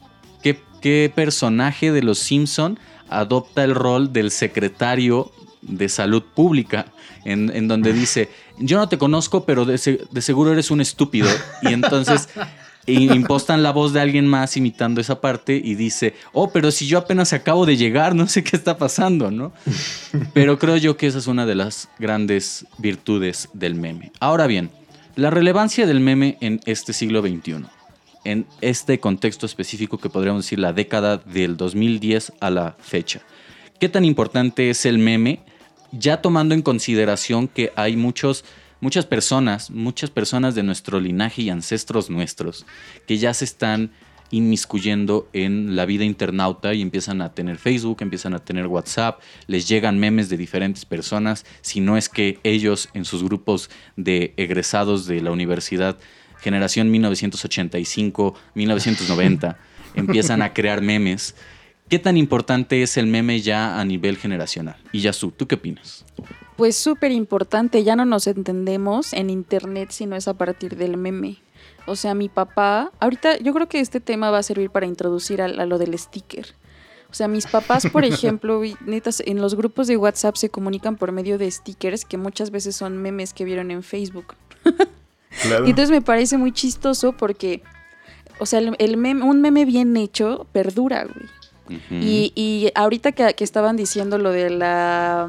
qué, qué personaje de los Simpson adopta el rol del secretario de salud pública, en, en donde dice, yo no te conozco, pero de, se- de seguro eres un estúpido. Y entonces impostan la voz de alguien más imitando esa parte y dice, oh, pero si yo apenas acabo de llegar, no sé qué está pasando, ¿no? Pero creo yo que esa es una de las grandes virtudes del meme. Ahora bien, la relevancia del meme en este siglo XXI, en este contexto específico que podríamos decir la década del 2010 a la fecha. ¿Qué tan importante es el meme? Ya tomando en consideración que hay muchos, muchas personas, muchas personas de nuestro linaje y ancestros nuestros que ya se están inmiscuyendo en la vida internauta y empiezan a tener Facebook, empiezan a tener WhatsApp, les llegan memes de diferentes personas, si no es que ellos en sus grupos de egresados de la universidad, generación 1985, 1990, empiezan a crear memes. ¿Qué tan importante es el meme ya a nivel generacional? Y Yasu, ¿tú qué opinas? Pues súper importante, ya no nos entendemos en internet si no es a partir del meme. O sea, mi papá, ahorita yo creo que este tema va a servir para introducir a, a lo del sticker. O sea, mis papás, por ejemplo, y netas, en los grupos de WhatsApp se comunican por medio de stickers que muchas veces son memes que vieron en Facebook. Claro. Y entonces me parece muy chistoso porque, o sea, el, el meme- un meme bien hecho perdura, güey. Y, y ahorita que, que estaban diciendo lo de la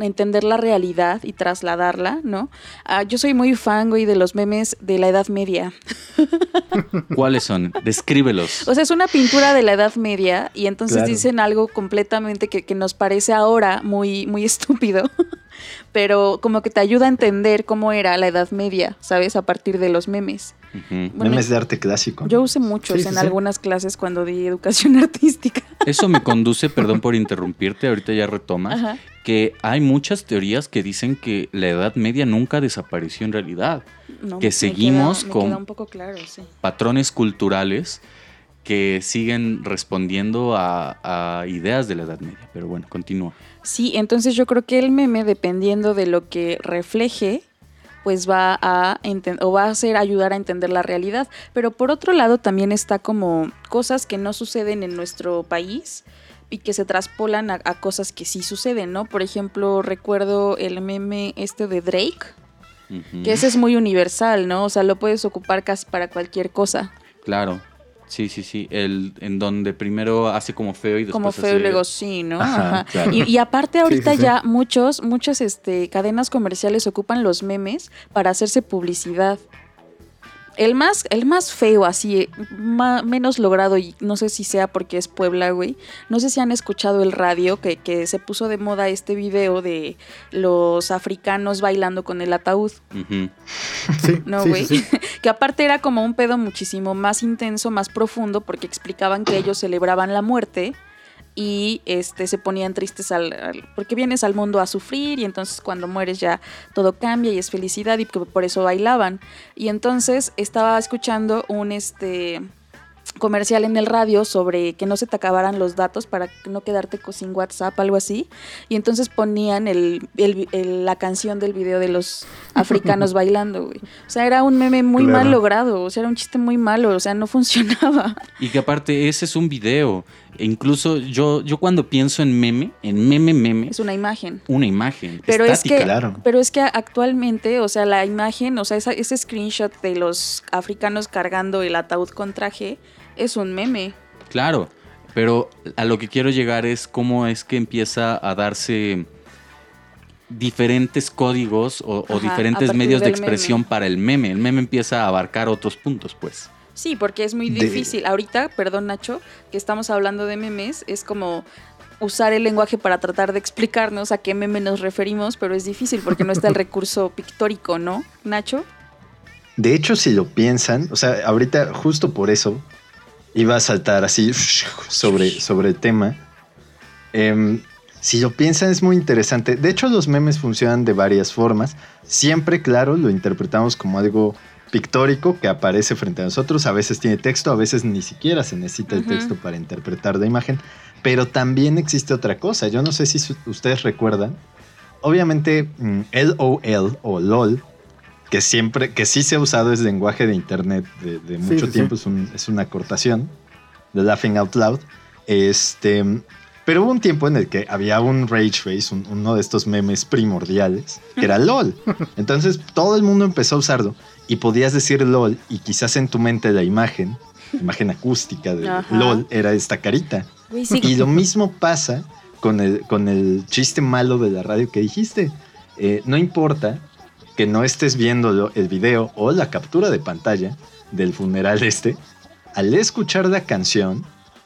entender la realidad y trasladarla, ¿no? Ah, yo soy muy fan, güey, de los memes de la Edad Media. ¿Cuáles son? Descríbelos. O sea, es una pintura de la Edad Media y entonces Claro. dicen algo completamente que, que nos parece ahora muy, muy estúpido, pero como que te ayuda a entender cómo era la Edad Media, ¿sabes? A partir de los memes. Bueno, Memes de arte clásico. Yo usé muchos Sí, sí, en sí. algunas clases cuando di educación artística. Eso me conduce, perdón por interrumpirte, ahorita ya retomas, Ajá. que hay muchas teorías que dicen que la Edad Media nunca desapareció en realidad. No, Que seguimos queda- con- queda un poco claro, sí. Patrones culturales que siguen respondiendo a, a ideas de la Edad Media. Pero bueno, continúa. Sí, entonces yo creo que el meme, dependiendo de lo que refleje, pues va a o va a hacer ayudar a entender la realidad. Pero por otro lado también está como cosas que no suceden en nuestro país y que se traspolan a, a cosas que sí suceden, ¿no? Por ejemplo, recuerdo el meme este de Drake, que ese es muy universal, ¿no? O sea, lo puedes ocupar casi para cualquier cosa. Claro. Sí, sí, sí. El, en donde primero hace como feo y después como feo y luego sí, ¿no? Ajá, Ajá. claro. Y, y aparte ahorita sí, sí. ya muchos, muchas este, cadenas comerciales ocupan los memes para hacerse publicidad. El más, el más feo, así, ma- menos logrado, y no sé si sea porque es Puebla, güey. No sé si han escuchado el radio, que, que se puso de moda este video de los africanos bailando con el ataúd. Sí, No, sí, güey. sí, sí. que aparte era como un pedo muchísimo más intenso, más profundo, porque explicaban que ellos celebraban la muerte y este se ponían tristes al, al- porque vienes al mundo a sufrir y entonces cuando mueres ya todo cambia y es felicidad y por eso bailaban. Y entonces estaba escuchando un este comercial en el radio sobre que no se te acabaran los datos para no quedarte sin WhatsApp, algo así. Y entonces ponían el, el- el- la canción del video de los africanos bailando, güey. O sea, era un meme muy Claro. mal logrado, o sea, era un chiste muy malo, o sea, no funcionaba. Y que aparte ese es un video. E incluso yo, yo cuando pienso en meme, en meme, meme, Es una imagen. una imagen. Pero es estática. que, claro. pero es que actualmente, o sea, la imagen, o sea, esa- ese screenshot de los africanos cargando el ataúd con traje es un meme. Claro, pero a lo que quiero llegar es cómo es que empieza a darse diferentes códigos o, Ajá, diferentes medios de expresión meme. para el meme. El meme empieza a abarcar otros puntos, pues. Sí, porque es muy De- difícil. Ahorita, perdón Nacho, que estamos hablando de memes, es como usar el lenguaje para tratar de explicarnos a qué meme nos referimos, pero es difícil porque no está el recurso pictórico, ¿no, Nacho? De hecho, si lo piensan, o sea, ahorita justo por eso iba a saltar así sobre, sobre el tema. Em, si lo piensan es muy interesante. De hecho, los memes funcionan de varias formas. Siempre, claro, lo interpretamos como algo pictórico que aparece frente a nosotros. A veces tiene texto, a veces ni siquiera se necesita el Ujú. texto para interpretar la imagen. Pero también existe otra cosa. Yo no sé si ustedes recuerdan. Obviamente, mm, LOL o LOL que siempre, que sí se ha usado es lenguaje de internet de, de mucho sí, tiempo, sí. Es, un- es una acortación de Laughing Out Loud. Este, Pero hubo un tiempo en el que había un rage face, un- uno de estos memes primordiales, que era LOL. Entonces todo el mundo empezó a usarlo y podías decir LOL y quizás en tu mente la imagen, imagen acústica de Ajá. LOL era esta carita. Sí, Y lo mismo pasa con el, con el chiste malo de la radio que dijiste. Eh, no importa que no estés viendo el video o la captura de pantalla del funeral este, al escuchar la canción,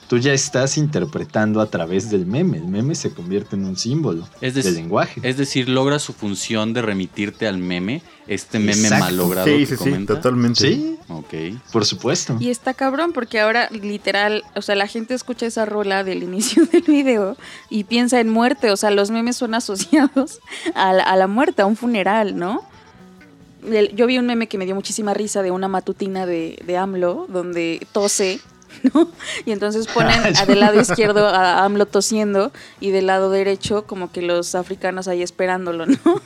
tú ya estás interpretando a través del meme. El meme se convierte en un símbolo Es lenguaje. Es decir, logra su función de remitirte al meme, este meme Exacto. malogrado Sí, que sí, sí, comenta. totalmente. Sí, Ok. por supuesto. Y está cabrón porque ahora literal, o sea, la gente escucha esa rola del inicio del video y piensa en muerte, o sea, los memes son asociados a la, a la muerte, a un funeral, ¿no? El- Yo vi un meme que me dio muchísima risa de una matutina de, de AMLO donde tose, ¿no? Y entonces ponen a- del lado izquierdo a AMLO tosiendo y del lado derecho como que los africanos ahí esperándolo, ¿no?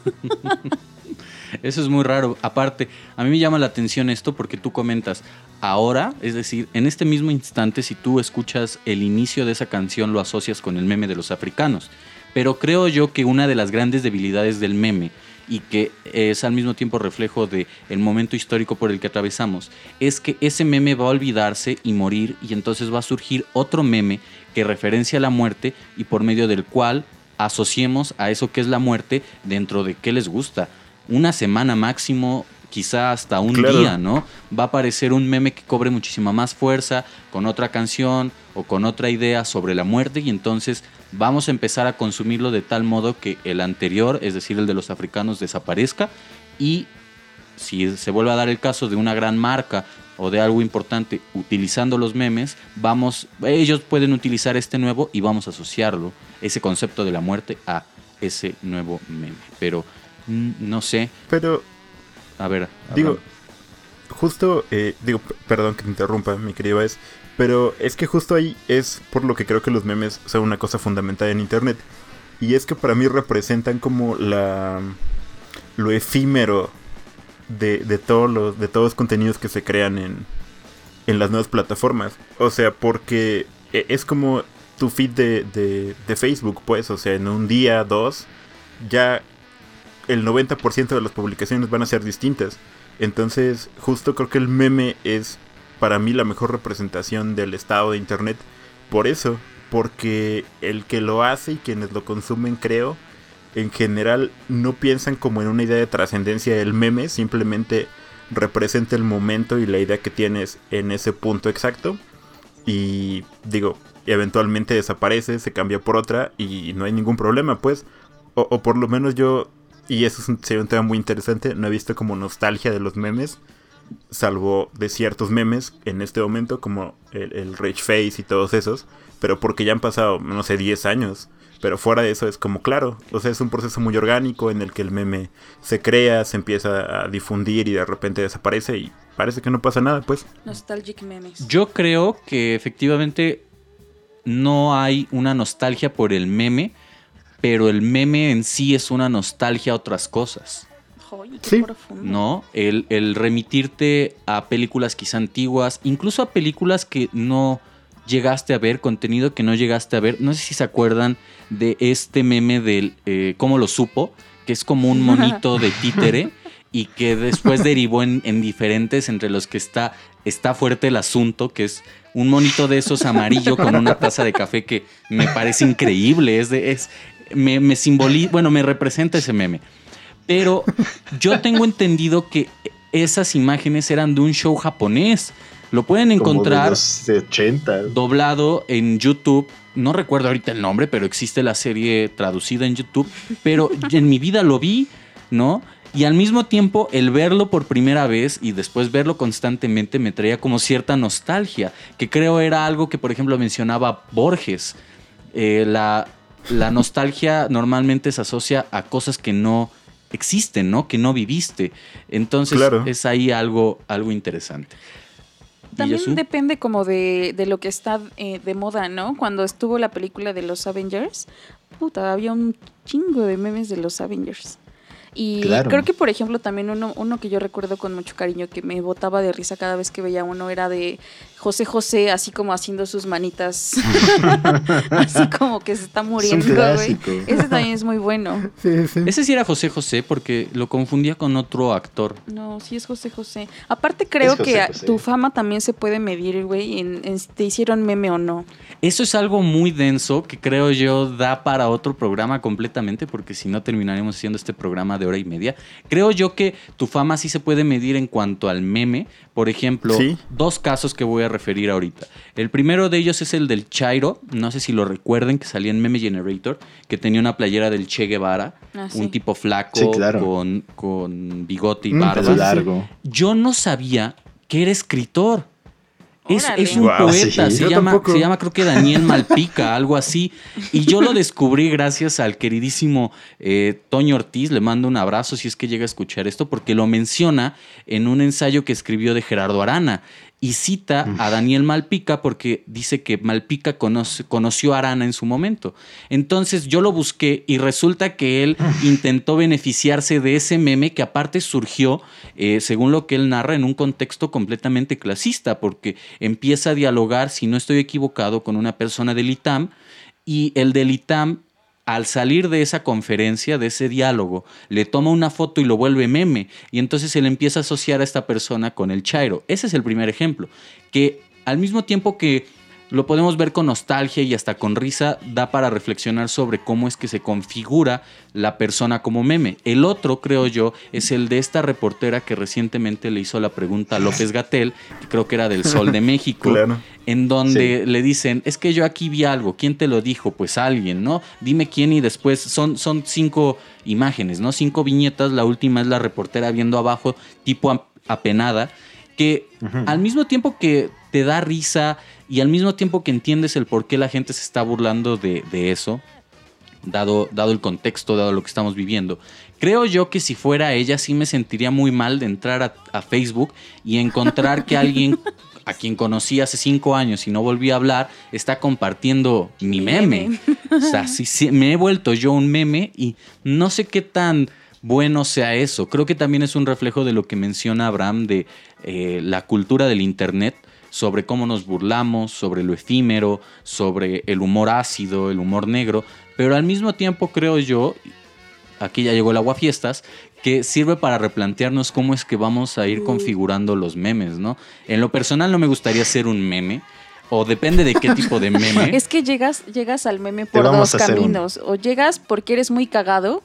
Eso es muy raro. Aparte, a mí me llama la atención esto porque tú comentas, ahora, es decir, en este mismo instante, si tú escuchas el inicio de esa canción, lo asocias con el meme de los africanos. Pero creo yo que una de las grandes debilidades del meme y que es al mismo tiempo reflejo de el momento histórico por el que atravesamos, es que ese meme va a olvidarse y morir y entonces va a surgir otro meme que referencia a la muerte y por medio del cual asociemos a eso que es la muerte dentro de qué les gusta. Una semana máximo, quizá hasta un Claro. día, ¿no? Va a aparecer un meme que cobre muchísima más fuerza con otra canción o con otra idea sobre la muerte y entonces vamos a empezar a consumirlo de tal modo que el anterior, es decir, el de los africanos, desaparezca y si se vuelve a dar el caso de una gran marca o de algo importante utilizando los memes, vamos, ellos pueden utilizar este nuevo y vamos a asociarlo, ese concepto de la muerte, a ese nuevo meme. Pero mm, no sé, Pero, a ver, digo, justo, eh, digo, perdón que te interrumpa, mi querido es, pero es que justo ahí es por lo que creo que los memes son una cosa fundamental en internet. Y es que para mí representan como la lo efímero de, de todos los de todos los contenidos que se crean en, en las nuevas plataformas. O sea, porque e- es como tu feed de, de, de Facebook, pues, o sea, en un día, dos, ya el 90% de las publicaciones van a ser distintas. Entonces, justo creo que el meme es para mí la mejor representación del estado de Internet. Por eso, porque el que lo hace y quienes lo consumen, creo, en general no piensan como en una idea de trascendencia del meme, simplemente representa el momento y la idea que tienes en ese punto exacto. Y digo, eventualmente desaparece, se cambia por otra y no hay ningún problema, pues. O, por lo menos yo, y eso es sería un tema muy interesante, no he visto como nostalgia de los memes, salvo de ciertos memes en este momento, como el, el Rage Face y todos esos, pero porque ya han pasado, no sé, 10 años. Pero fuera de eso es como claro, o sea, es un proceso muy orgánico en el que el meme se crea, se empieza a difundir y de repente desaparece y parece que no pasa nada, pues. Nostalgic memes. Yo creo que efectivamente no hay una nostalgia por el meme, pero el meme en sí es una nostalgia a otras cosas. Qué Sí. profundo. ¿no? El, el remitirte a películas quizá antiguas, incluso a películas que no llegaste a ver, contenido que no llegaste a ver. No sé si se acuerdan de este meme del eh, ¿Cómo lo supo? Que es como un monito de títere y que después derivó en, en diferentes, entre los que está, está fuerte el asunto, que es un monito de esos amarillo con una taza de café que me parece increíble. Es de, es, me, me simboliza, bueno, me representa ese meme. Pero yo tengo entendido que esas imágenes eran de un show japonés. Lo pueden Como de encontrar los 80. doblado en YouTube. No recuerdo ahorita el nombre, pero existe la serie traducida en YouTube. Pero en mi vida lo vi, ¿no? Y al mismo tiempo, el verlo por primera vez y después verlo constantemente me traía como cierta nostalgia, que creo era algo que, por ejemplo, mencionaba Borges. Eh, la, la nostalgia normalmente se asocia a cosas que no existen, ¿no? Que no viviste. Entonces Claro. es ahí algo, algo interesante. ¿Y También depende como de, de lo que está eh, de moda, ¿no? Cuando estuvo la película de los Avengers, puta, había un chingo de memes de los Avengers. Y Claro. creo que, por ejemplo, también uno, uno que yo recuerdo con mucho cariño que me botaba de risa cada vez que veía uno era de José José, así como haciendo sus manitas, así como que se está muriendo, güey. Ese también es muy bueno. Sí, sí. Ese sí era José José porque lo confundía con otro actor. No, sí es José José. Aparte creo José que José. tu fama también se puede medir, güey, en, en si te hicieron meme o no. Eso es algo muy denso que creo yo da para otro programa completamente, porque si no terminaremos haciendo este programa de hora y media. Creo yo que tu fama sí se puede medir en cuanto al meme. Por ejemplo, Sí. dos casos que voy a referir ahorita. El primero de ellos es el del Chairo, no sé si lo recuerden, que salía en Meme Generator, que tenía una playera del Che Guevara, Ah, sí. un tipo flaco Sí, claro. con, con bigote y Mm, barba. Largo. Yo no sabía que era escritor. Es, es un poeta, sí. se, Yo llama, tampoco. se llama creo que Daniel Malpica, algo así. Y yo lo descubrí gracias al queridísimo eh, Toño Ortiz, le mando un abrazo si es que llega a escuchar esto, porque lo menciona en un ensayo que escribió de Gerardo Arana. Y cita a Daniel Malpica porque dice que Malpica conoce- conoció a Arana en su momento. Entonces yo lo busqué y resulta que él intentó beneficiarse de ese meme que aparte surgió, eh, según lo que él narra, en un contexto completamente clasista, porque empieza a dialogar, si no estoy equivocado, con una persona del ITAM y el del ITAM al salir de esa conferencia, de ese diálogo, le toma una foto y lo vuelve meme. Y entonces él empieza a asociar a esta persona con el Chairo. Ese es el primer ejemplo. Que al mismo tiempo que lo podemos ver con nostalgia y hasta con risa, da para reflexionar sobre cómo es que se configura la persona como meme. El otro, creo yo, es el de esta reportera que recientemente le hizo la pregunta a López Gatel, que creo que era del Sol de México Claro. en donde le dicen, es que yo aquí vi algo, ¿quién te lo dijo? Pues alguien, ¿no? Dime quién y después son, son cinco imágenes, ¿no? Cinco viñetas, la última es la reportera viendo abajo, tipo ap- apenada, que al mismo tiempo que te da risa y al mismo tiempo que entiendes el por qué la gente se está burlando de, de eso, dado, dado el contexto, dado lo que estamos viviendo. Creo yo que si fuera ella sí me sentiría muy mal de entrar a, a Facebook y encontrar que alguien a quien conocí hace cinco años y no volví a hablar está compartiendo mi meme. meme. O sea, sí, sí, me he vuelto yo un meme y no sé qué tan bueno sea eso. Creo que también es un reflejo de lo que menciona Abraham de eh, la cultura del Internet sobre cómo nos burlamos, sobre lo efímero, sobre el humor ácido, el humor negro, pero al mismo tiempo creo yo, aquí ya llegó el aguafiestas, que sirve para replantearnos cómo es que vamos a ir configurando los memes, ¿no? En lo personal no me gustaría ser un meme, o depende de qué tipo de meme. Es que llegas, llegas al meme por dos caminos. O llegas porque eres muy cagado,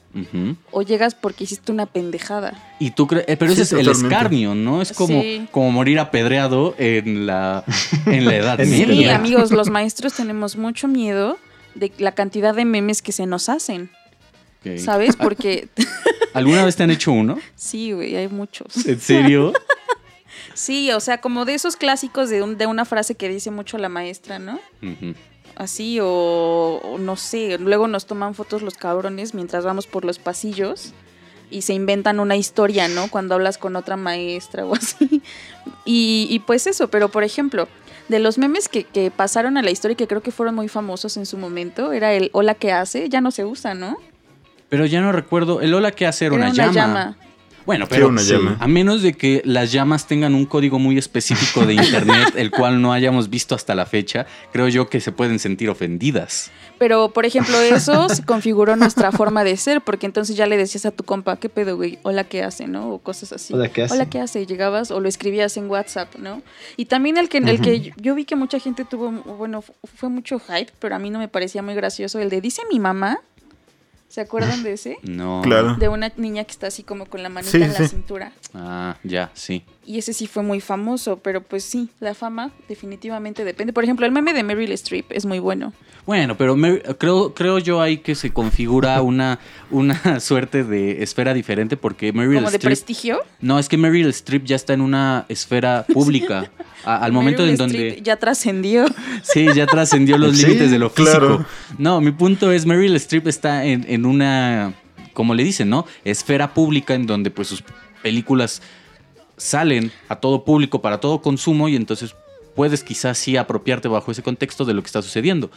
o llegas porque hiciste una pendejada. Y tú crees, pero ese es el escarnio, ¿no? Es como, Sí. como morir apedreado en la, en la edad En Sí, media. Amigos, los maestros tenemos mucho miedo de la cantidad de memes que se nos hacen. ¿sabes? Porque ¿Alguna vez te han hecho uno? sí, güey, hay muchos. ¿En serio? Sí, o sea, como de esos clásicos de, un- de una frase que dice mucho la maestra, ¿no? Así, o, o no sé, luego nos toman fotos los cabrones mientras vamos por los pasillos y se inventan una historia, ¿no? Cuando hablas con otra maestra o así. Y, y pues eso, pero por ejemplo, de los memes que, que pasaron a la historia y que creo que fueron muy famosos en su momento, era el hola que hace, ya no se usa, ¿no? Pero ya no recuerdo. El hola que hace era, Era una, llama. Bueno, pero una sí. llama. a menos de que las llamas tengan un código muy específico de internet, el cual no hayamos visto hasta la fecha, creo yo que se pueden sentir ofendidas. Pero, por ejemplo, eso se configuró nuestra forma de ser, porque entonces ya le decías a tu compa, ¿qué pedo, güey? Hola, ¿qué hace, no? O cosas así. Hola, ¿qué hace? Hola, ¿qué hace? Llegabas o lo escribías en WhatsApp, ¿no? Y también el que, el que yo- vi que mucha gente tuvo, bueno, fu- fue mucho hype, pero a mí no me parecía muy gracioso, el de dice mi mamá. ¿Se acuerdan de ese? No. Claro. De una niña que está así como con la manita Sí, en la sí. cintura. Ah, ya, sí. Y ese sí fue muy famoso, pero pues sí, la fama definitivamente depende. Por ejemplo, el meme de Meryl Streep es muy bueno. Bueno, pero me- creo, creo yo ahí que se configura una, una suerte de esfera diferente porque Meryl Como de Streep... prestigio. No, es que Meryl Streep ya está en una esfera pública. A- al momento Meryl en donde... Streep ya trascendió. Sí, ya trascendió los Sí, límites de lo físico. claro. No, mi punto es, Meryl Streep está en, en una, como le dicen, ¿no? Esfera pública en donde pues sus películas salen a todo público para todo consumo y entonces puedes quizás sí apropiarte bajo ese contexto de lo que está sucediendo.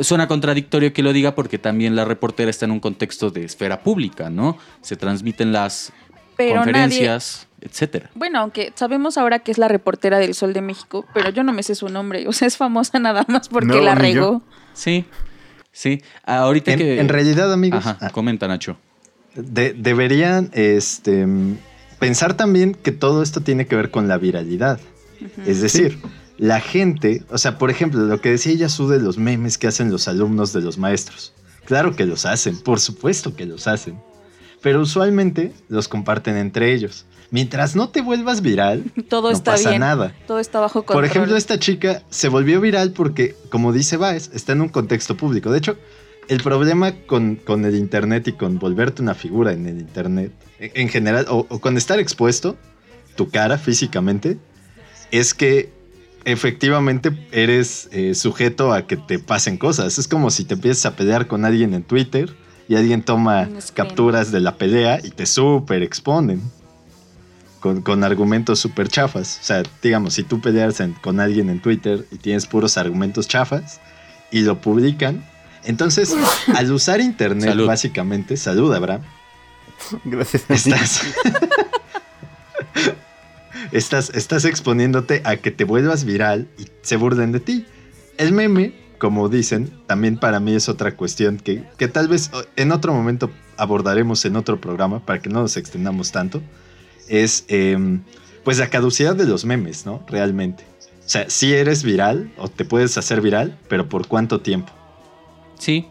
Suena contradictorio que lo diga porque también la reportera está en un contexto de esfera pública, ¿no? Se transmiten las Pero nadie, conferencias, etcétera. Bueno, aunque sabemos ahora que es la reportera del Sol de México, pero yo no me sé su nombre. O sea, es famosa nada más porque No, la regó. Sí, sí. Ahorita En, que... en realidad, amigos, Ajá, ah, comenta Nacho. de- deberían este, pensar también que todo esto tiene que ver con la viralidad. Es decir, la gente, o sea, por ejemplo, lo que decía Yasu de los memes que hacen los alumnos de los maestros. Claro que los hacen, por supuesto que los hacen. Pero usualmente los comparten entre ellos. Mientras no te vuelvas viral, Todo no está pasa bien. nada. Todo está bajo control. Por ejemplo, esta chica se volvió viral porque, como dice Baez, está en un contexto público. De hecho, el problema con, con el Internet y con volverte una figura en el Internet, en en general, o, o con estar expuesto, tu cara físicamente, es que efectivamente eres eh, sujeto a que te pasen cosas. Es como si te empiezas a pelear con alguien en Twitter y alguien toma capturas de la pelea y te súper exponen con, con argumentos súper chafas. O sea, digamos, si tú peleas en- con alguien en Twitter y tienes puros argumentos chafas y lo publican, entonces al usar Internet Salud. básicamente, salud Abraham, Gracias. estás, estás, estás exponiéndote a que te vuelvas viral y se burlen de ti. El meme, como dicen, también para mí es otra cuestión que, que tal vez en otro momento abordaremos en otro programa para que no nos extendamos tanto. Es em, pues la caducidad de los memes, ¿no? Realmente. O sea, si eres viral o te puedes hacer viral, pero ¿por cuánto tiempo? Sí.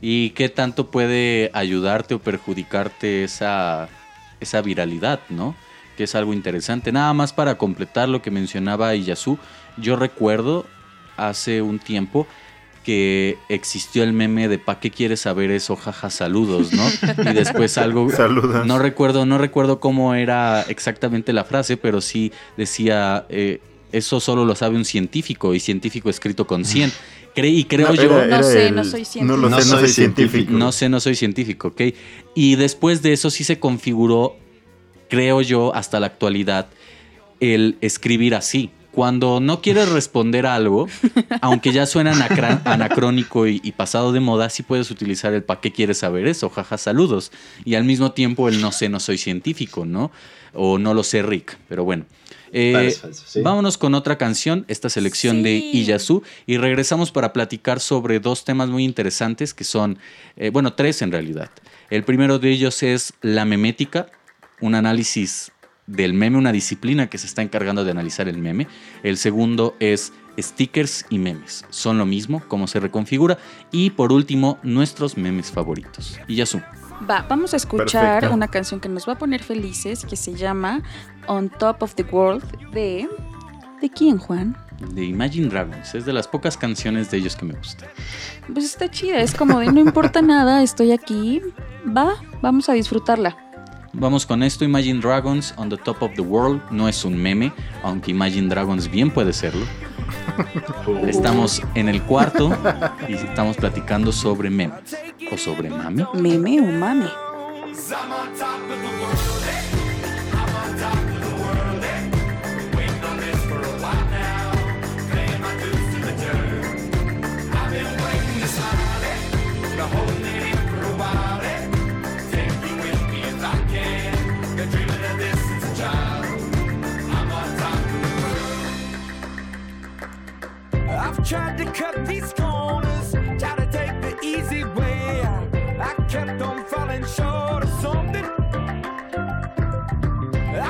¿Y qué tanto puede ayudarte o perjudicarte esa, esa viralidad, no? Que es algo interesante. Nada más para completar lo que mencionaba Iyasu, yo recuerdo hace un tiempo que existió el meme de ¿pa' qué quieres saber eso? Jaja, saludos, ¿no? Y después algo... Saludos. No recuerdo, no recuerdo cómo era exactamente la frase, pero sí decía, eh, eso solo lo sabe un científico, y científico escrito con 100. Cre- y creo No, yo... era- No sé, el- no soy No lo científico. sé, no soy científico. No sé, no soy científico, ¿ok? Y después de eso sí se configuró, creo yo, hasta la actualidad, el escribir así. Cuando no quieres responder a algo, aunque ya suena anacrónico y, y pasado de moda, sí puedes utilizar el ¿para qué quieres saber eso? Jaja, saludos. Y al mismo tiempo el no sé, no soy científico, ¿no? O no lo sé, Rick. Pero bueno. Eh, Falso, falso, sí. Vámonos con otra canción, esta selección de. Iyasu, y regresamos para platicar sobre dos temas muy interesantes que son, eh, bueno, tres en realidad. El primero de ellos es la memética, un análisis del meme, una disciplina que se está encargando de analizar el meme. El segundo es stickers y memes. Son lo mismo, cómo se reconfigura. Y por último, nuestros memes favoritos. Iyasu. Va, vamos a escuchar Perfecto. una canción que nos va a poner felices que se llama On Top of the World de. ¿De quién, Juan? De Imagine Dragons. Es de las pocas canciones de ellos que me gustan. Pues está chida, es como de no importa nada, estoy aquí. Va, vamos a disfrutarla. Vamos con esto, Imagine Dragons on the Top of the World. No es un meme, aunque Imagine Dragons bien puede serlo. Estamos en el cuarto y estamos platicando sobre meme. O sobre mami. Meme o mame. I've tried to cut these corners, try to take the easy way out. I kept on falling short of something.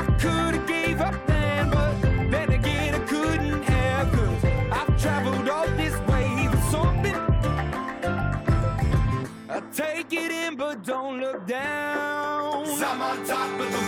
I could have gave up then, but then again I couldn't have. Cause I've traveled all this way for something. I take it in, but don't look down. I'm on top of the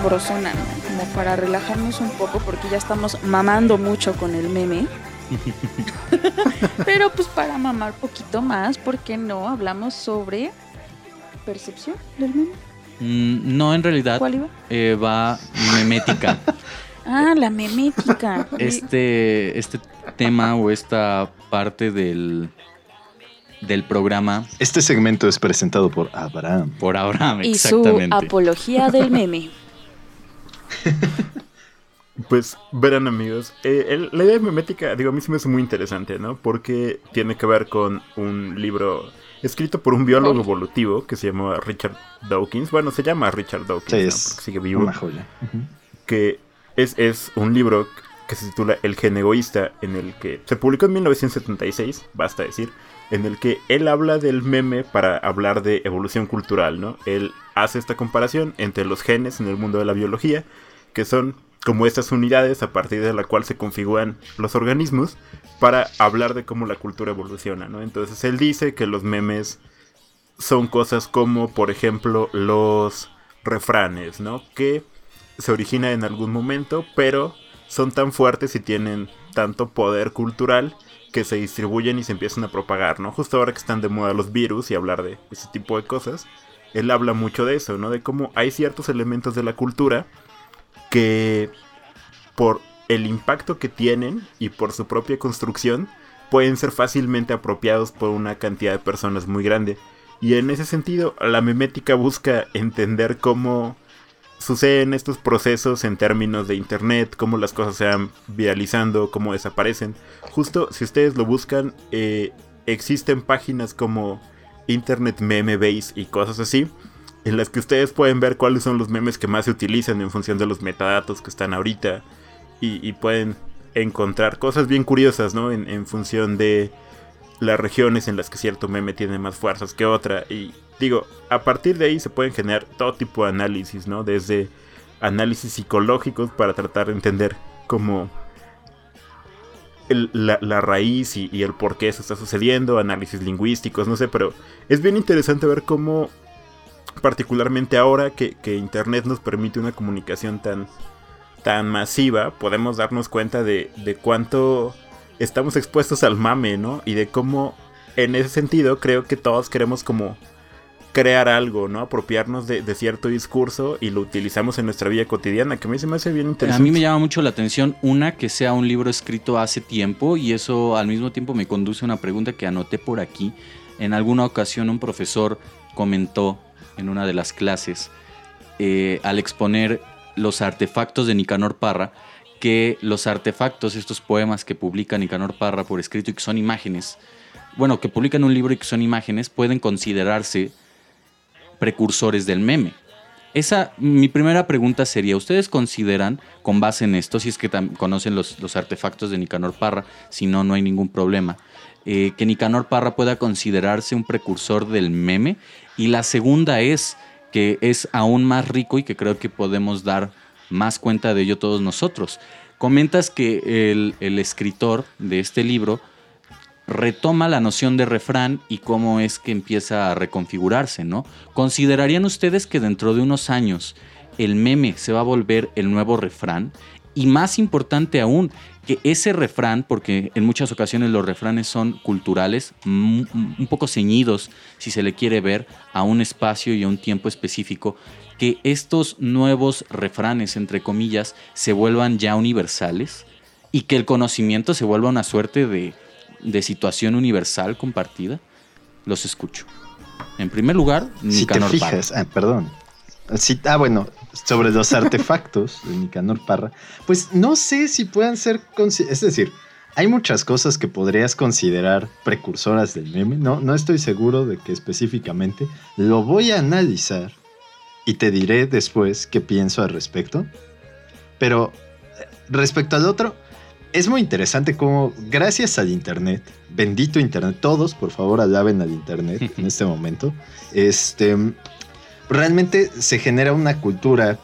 sabrosona, ¿no? Como para relajarnos un poco, porque ya estamos mamando mucho con el meme. Pero pues para mamar poquito más, ¿por qué no? Hablamos sobre percepción del meme. Mm, no, en realidad ¿Cuál iba? eh, va memética. Ah, la memética. este, este tema o esta parte del, del programa Este segmento es presentado por Abraham. por ahora, y su exactamente. apología del meme. Pues verán amigos, eh, el- la idea de memética, digo, a mí se me hace muy interesante, ¿no? Porque tiene que ver con un libro escrito por un biólogo evolutivo que se llama Richard Dawkins. Bueno, se llama Richard Dawkins, Sí, es Porque sigue vivo. una joya. Que es, es un libro que se titula El gen egoísta, en el que se publicó en 1976, basta decir, en el que él habla del meme para hablar de evolución cultural, ¿no? Él hace esta comparación entre los genes en el mundo de la biología, que son como estas unidades a partir de la cual se configuran los organismos para hablar de cómo la cultura evoluciona, ¿no? Entonces él dice que los memes son cosas como, por ejemplo, los refranes, ¿no? Que se originan en algún momento, pero son tan fuertes y tienen tanto poder cultural que se distribuyen y se empiezan a propagar, ¿no? Justo ahora que están de moda los virus y hablar de ese tipo de cosas, él habla mucho de eso, ¿no? De cómo hay ciertos elementos de la cultura que por el impacto que tienen y por su propia construcción pueden ser fácilmente apropiados por una cantidad de personas muy grande. Y en ese sentido, la memética busca entender cómo suceden estos procesos en términos de internet, cómo las cosas se van viralizando, cómo desaparecen. Justo si ustedes lo buscan, eh, existen páginas como Internet Meme Base y cosas así, en las que ustedes pueden ver cuáles son los memes que más se utilizan en función de los metadatos que están ahorita y, y pueden encontrar cosas bien curiosas, ¿no? En, en función de las regiones en las que cierto meme tiene más fuerzas que otra. Y digo, a partir de ahí se pueden generar todo tipo de análisis, ¿no? Desde análisis psicológicos para tratar de entender cómo el- la, la raíz y, el por qué eso está sucediendo, análisis lingüísticos, no sé, pero es bien interesante ver cómo, particularmente ahora que, que Internet nos permite una comunicación tan, tan masiva, podemos darnos cuenta de, de cuánto estamos expuestos al mame, ¿no? Y de cómo, en ese sentido, creo que todos queremos como crear algo, ¿no? Apropiarnos de, de cierto discurso y lo utilizamos en nuestra vida cotidiana, que a mí se me hace bien A interesante. mí me llama mucho la atención, una, que sea un libro escrito hace tiempo y eso al mismo tiempo me conduce a una pregunta que anoté por aquí. En alguna ocasión un profesor comentó en una de las clases, eh, al exponer los artefactos de Nicanor Parra, que los artefactos, estos poemas que publica Nicanor Parra por escrito y que son imágenes, bueno, que publican un libro y que son imágenes, pueden considerarse precursores del meme. Esa, mi primera pregunta sería, ¿ustedes consideran, con base en esto, si es que conocen los, los artefactos de Nicanor Parra, si no, no hay ningún problema, eh, que Nicanor Parra pueda considerarse un precursor del meme? Y la segunda es que es aún más rico y que creo que podemos dar más cuenta de ello todos nosotros. Comentas que el, el escritor de este libro retoma la noción de refrán y cómo es que empieza a reconfigurarse, ¿no? ¿Considerarían ustedes que dentro de unos años el meme se va a volver el nuevo refrán? Y más importante aún, que ese refrán, porque en muchas ocasiones los refranes son culturales, un poco ceñidos, si se le quiere ver, a un espacio y a un tiempo específico, que estos nuevos refranes, entre comillas, se vuelvan ya universales y que el conocimiento se vuelva una suerte de, de situación universal compartida? Los escucho. En primer lugar, Si te Parra. fijas, ah, perdón. Sí, ah, bueno, sobre los artefactos de Nicanor Parra, pues no sé si puedan ser, es decir, hay muchas cosas que podrías considerar precursoras del meme, no, no estoy seguro de que específicamente, lo voy a analizar y te diré después qué pienso al respecto, pero eh, respecto al otro, es muy interesante cómo gracias al Internet, bendito Internet, todos por favor alaben al Internet en este momento, este, realmente se genera una cultura.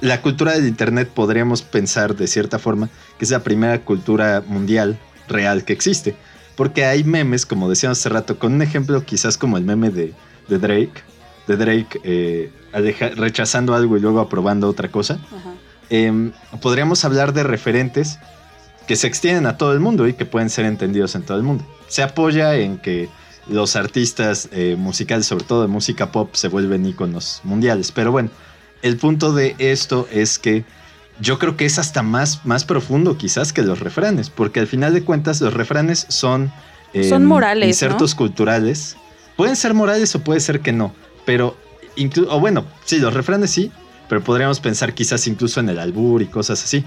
La cultura del Internet podríamos pensar de cierta forma que es la primera cultura mundial real que existe. Porque hay memes, como decíamos hace rato, con un ejemplo quizás como el meme de, de Drake, de Drake eh, aleja- rechazando algo y luego aprobando otra cosa. Ajá. Em, podríamos hablar de referentes que se extienden a todo el mundo y que pueden ser entendidos en todo el mundo. Se apoya en que los artistas eh, musicales, sobre todo de música pop, se vuelven íconos mundiales. Pero bueno, el punto de esto es que yo creo que es hasta más, más profundo quizás que los refranes, porque al final de cuentas los refranes son... Son em, morales, Insertos culturales. Pueden ser morales o puede ser que no, pero... o bueno, sí, los refranes sí, pero podríamos pensar quizás incluso en el albur y cosas así.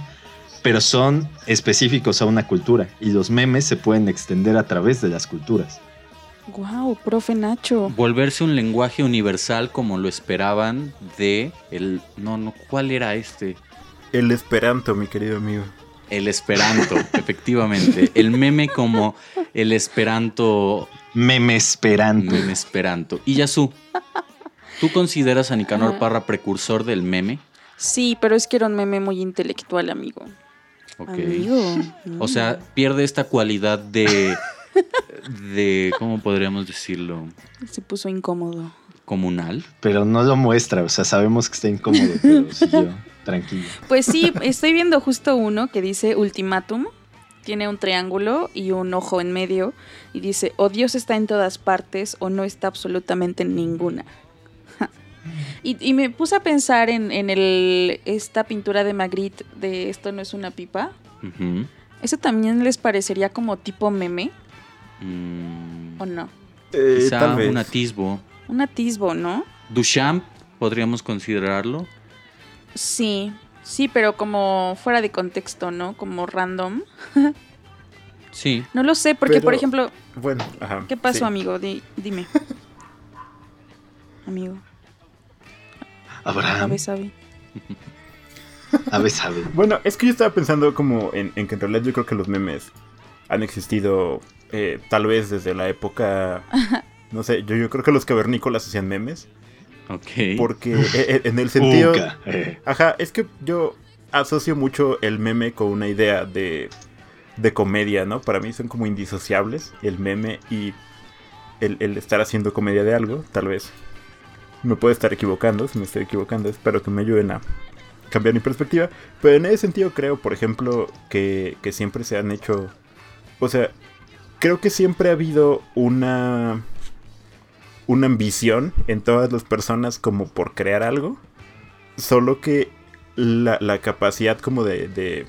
Pero son específicos a una cultura y los memes se pueden extender a través de las culturas. Wow, profe Nacho. Volverse un lenguaje universal como lo esperaban de el... No, no, ¿cuál era este? El Esperanto, mi querido amigo. El esperanto, efectivamente. El meme como el esperanto Meme esperando. Meme esperanto. Y Yasu, ¿tú consideras a Nicanor Ajá. Parra precursor del meme? Sí, pero es que era un meme muy intelectual, amigo. Ok. Amigo. O sea, pierde esta cualidad de. de. ¿Cómo podríamos decirlo? Se puso incómodo. Comunal. Pero no lo muestra, o sea, sabemos que está incómodo, pero siguió tranquilo. Pues sí, estoy viendo justo uno que dice ultimátum. Tiene un triángulo y un ojo en medio. Y dice, o Dios está en todas partes o no está absolutamente en ninguna. Y, y me puse a pensar en, en el, esta pintura de Magritte de Esto no es una pipa. ¿Eso también les parecería como tipo meme Mm, o no? Eh, quizá tal vez. un atisbo. Un atisbo, ¿no? Duchamp, podríamos considerarlo. Sí, sí, pero como fuera de contexto, ¿no? Como random. Sí. No lo sé, porque por ejemplo, Bueno, ajá. ¿qué pasó, sí. amigo? Di- dime. amigo, Abraham, ver, sabe. ave sabe. Bueno, es que yo estaba pensando como en, en que en realidad yo creo que los memes han existido eh, tal vez desde la época... No sé, yo, yo creo que los cavernícolas hacían memes. Ok. Porque eh, eh, en el sentido... Uca, eh. Ajá, es que yo asocio mucho el meme con una idea de, de comedia, ¿no? Para mí son como indisociables el meme y el, el estar haciendo comedia de algo, tal vez. Me puedo estar equivocando, si me estoy equivocando, espero que me ayuden a cambiar mi perspectiva. Pero en ese sentido creo, por ejemplo, que, que siempre se han hecho... O sea, creo que siempre ha habido una... Una ambición en todas las personas como por crear algo. Solo que la, la capacidad como de, de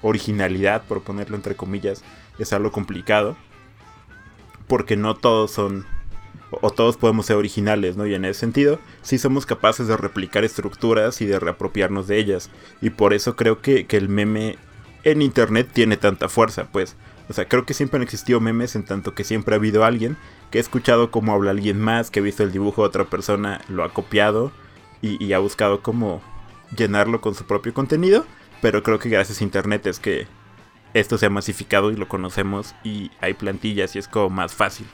originalidad, por ponerlo entre comillas, es algo complicado. Porque no todos son, o, todos podemos ser originales, ¿no? Y en ese sentido, sí somos capaces de replicar estructuras y de reapropiarnos de ellas. Y por eso creo que, que el meme en internet tiene tanta fuerza, pues. O sea, creo que siempre han existido memes en tanto que siempre ha habido alguien que ha escuchado cómo habla alguien más, que ha visto el dibujo de otra persona, lo ha copiado y, y ha buscado cómo llenarlo con su propio contenido. Pero creo que gracias a internet es que esto se ha masificado y lo conocemos y hay plantillas y es como más fácil.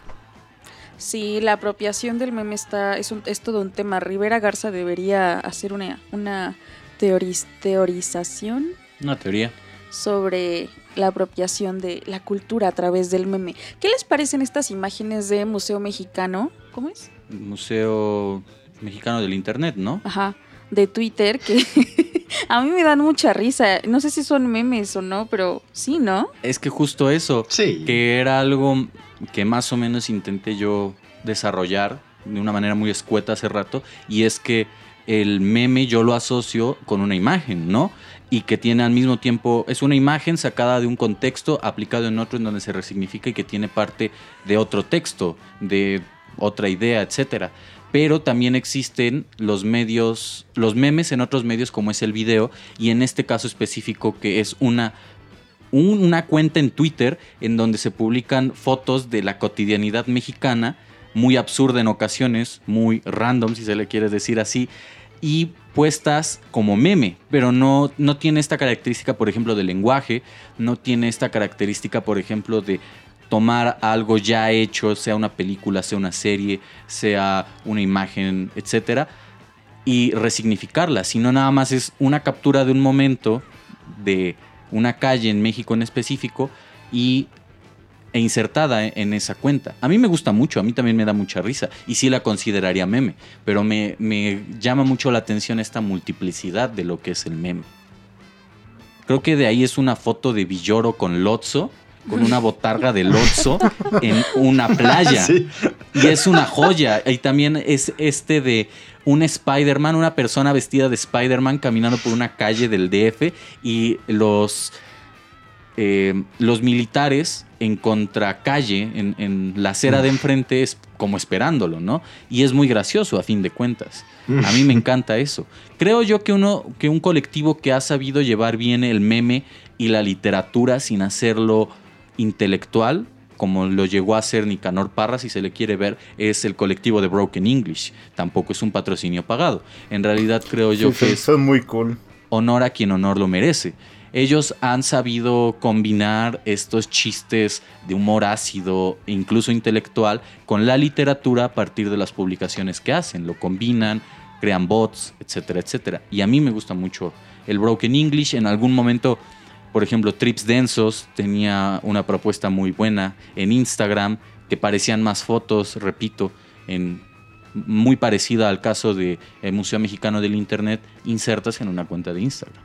Sí, la apropiación del meme está, es, un- es todo un tema. Rivera Garza debería hacer una, una teoris- teorización Una teoría. sobre la apropiación de la cultura a través del meme. ¿Qué les parecen estas imágenes de Museo Mexicano? ¿Cómo es? Museo Mexicano del Internet, ¿no? Ajá, de Twitter, que a mí me dan mucha risa. No sé si son memes o no, pero sí, ¿no? Es que justo eso. Sí. que era algo que más o menos intenté yo desarrollar de una manera muy escueta hace rato, y es que el meme yo lo asocio con una imagen, ¿no? Y que tiene al mismo tiempo, es una imagen sacada de un contexto, aplicado en otro en donde se resignifica y que tiene parte de otro texto, de otra idea, etcétera. Pero también existen los medios, los memes en otros medios como es el video, y en este caso específico que es una un- una cuenta en Twitter en donde se publican fotos de la cotidianidad mexicana, muy absurda en ocasiones, muy random si se le quiere decir así, y puestas como meme, pero no, no tiene esta característica, por ejemplo, del lenguaje, no tiene esta característica, por ejemplo, de tomar algo ya hecho, sea una película, sea una serie, sea una imagen, etcétera, y resignificarla, sino nada más es una captura de un momento de una calle en México en específico y e insertada en esa cuenta. A mí me gusta mucho, a mí también me da mucha risa y sí la consideraría meme, pero me, me llama mucho la atención esta multiplicidad de lo que es el meme. Creo que de ahí es una foto de Villoro con Lotso, con una botarga de Lotso en una playa. Sí. Y es una joya. Y también es este de un Spider-Man, una persona vestida de Spider-Man caminando por una calle del DF y los, eh, los militares en contracalle, en, en la acera de enfrente, es como esperándolo, ¿no? Y es muy gracioso a fin de cuentas. A mí me encanta eso. Creo yo que, uno, que un colectivo que ha sabido llevar bien el meme y la literatura sin hacerlo intelectual, como lo llegó a hacer Nicanor Parra, si se le quiere ver, es el colectivo de Broken English. Tampoco es un patrocinio pagado. En realidad creo yo Sí, que es son muy cool. honor a quien honor lo merece. Ellos han sabido combinar estos chistes de humor ácido e incluso intelectual con la literatura a partir de las publicaciones que hacen. Lo combinan, crean bots, etcétera, etcétera. Y a mí me gusta mucho el Broken English. En algún momento, por ejemplo, Trips Densos tenía una propuesta muy buena en Instagram que parecían más fotos, repito, en muy parecida al caso de el Museo Mexicano del Internet, insertas en una cuenta de Instagram.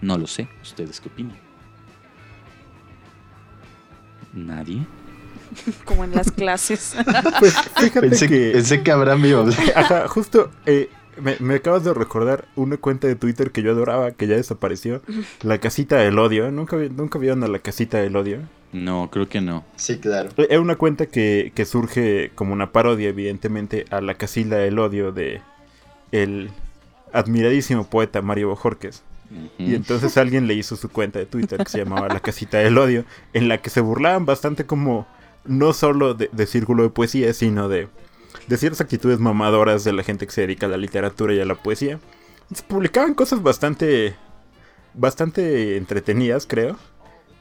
No lo sé, ¿ustedes qué opinan? ¿Nadie? Como en las clases. Pues fíjate Pensé, que. pensé que Abraham iba a hablar. Ajá, justo eh, me, me acabas de recordar una cuenta de Twitter que yo adoraba, que ya desapareció. La casita del odio. ¿Nunca, nunca vieron a la casita del odio? No, creo que no. Sí, claro. Eh, Es una cuenta que, que surge como una parodia, evidentemente, a la casita del odio de el admiradísimo poeta Mario Bojorquez. Y entonces alguien le hizo su cuenta de Twitter que se llamaba La Casita del Odio, en la que se burlaban bastante como no solo de, de círculo de poesía, sino de, de ciertas actitudes mamadoras de la gente que se dedica a la literatura y a la poesía. Publicaban cosas bastante, bastante entretenidas, creo.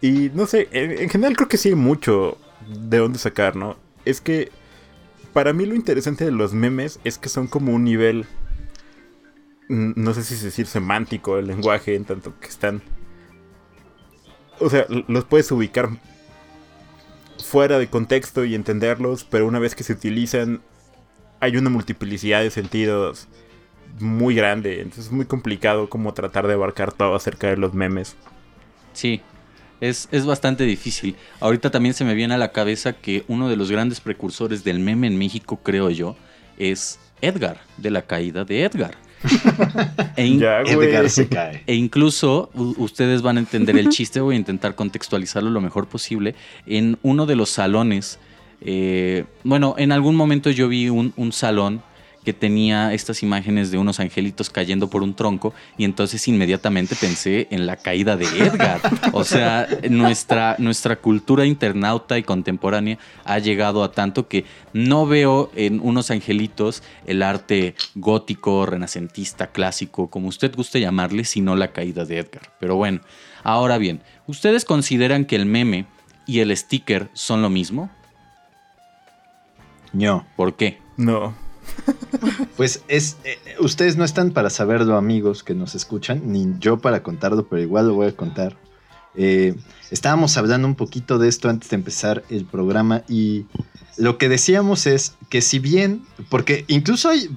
Y no sé, en, en general creo que sí hay mucho de dónde sacar, ¿no? Es que para mí lo interesante de los memes es que son como un nivel no sé si es decir semántico el lenguaje, en tanto que están. O sea, los puedes ubicar fuera de contexto y entenderlos, pero una vez que se utilizan, hay una multiplicidad de sentidos muy grande. Entonces es muy complicado como tratar de abarcar todo acerca de los memes. Sí, es, es bastante difícil. Ahorita también se me viene a la cabeza que uno de los grandes precursores del meme en México, creo yo, es Edgar, de la caída de Edgar. E in- Ya. Edgar se cae. E incluso ustedes van a entender el chiste, voy a intentar contextualizarlo lo mejor posible. En uno de los salones, eh, bueno, en algún momento yo vi un, salón que tenía estas imágenes de unos angelitos cayendo por un tronco y entonces inmediatamente pensé en la caída de Edgar. O sea, nuestra, nuestra cultura internauta y contemporánea ha llegado a tanto que no veo en unos angelitos el arte gótico, renacentista, clásico, como usted guste llamarle, sino la caída de Edgar. Pero bueno, ahora bien, ¿ustedes consideran que el meme y el sticker son lo mismo? No. ¿Por qué? No. Pues es. eh, ustedes no están para saberlo, amigos que nos escuchan, ni yo para contarlo, pero igual lo voy a contar. Eh, estábamos hablando un poquito de esto antes de empezar el programa y lo que decíamos es que si bien, porque incluso hay,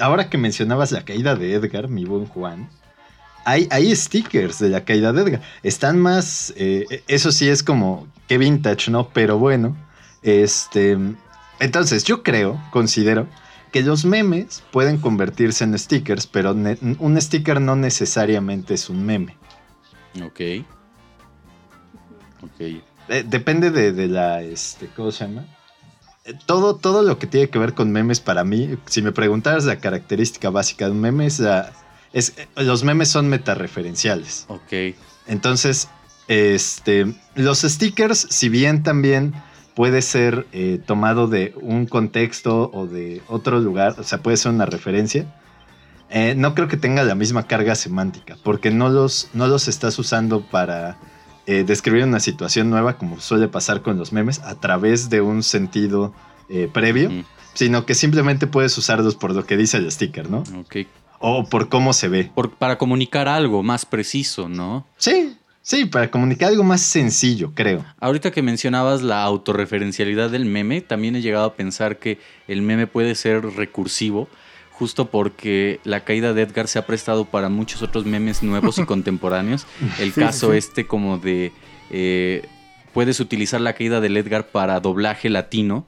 ahora que mencionabas la caída de Edgar, mi buen Juan, hay, hay stickers de la caída de Edgar. Están más, eh, eso sí es como que vintage, ¿no? Pero bueno, este, entonces yo creo, considero que los memes pueden convertirse en stickers, pero un sticker no necesariamente es un meme. Ok. Ok. Eh, depende de, de la, este, ¿cómo se llama? Eh, Todo, todo lo que tiene que ver con memes para mí, si me preguntaras la característica básica de un meme, es, la- es eh, los memes son metareferenciales. Ok. Entonces, este, los stickers, si bien también puede ser eh, tomado de un contexto o de otro lugar, o sea, puede ser una referencia, eh, no creo que tenga la misma carga semántica, porque no los, no los estás usando para eh, describir una situación nueva, como suele pasar con los memes, a través de un sentido eh, previo, Ujú. sino que simplemente puedes usarlos por lo que dice el sticker, ¿no? Ok. O por cómo se ve. Por- para comunicar algo más preciso, ¿no? Sí, Sí, para comunicar algo más sencillo, creo. Ahorita que mencionabas la autorreferencialidad del meme, también he llegado a pensar que el meme puede ser recursivo, justo porque la caída de Edgar se ha prestado para muchos otros memes nuevos y contemporáneos. El Sí, caso sí. este como de... eh, puedes utilizar la caída del Edgar para doblaje latino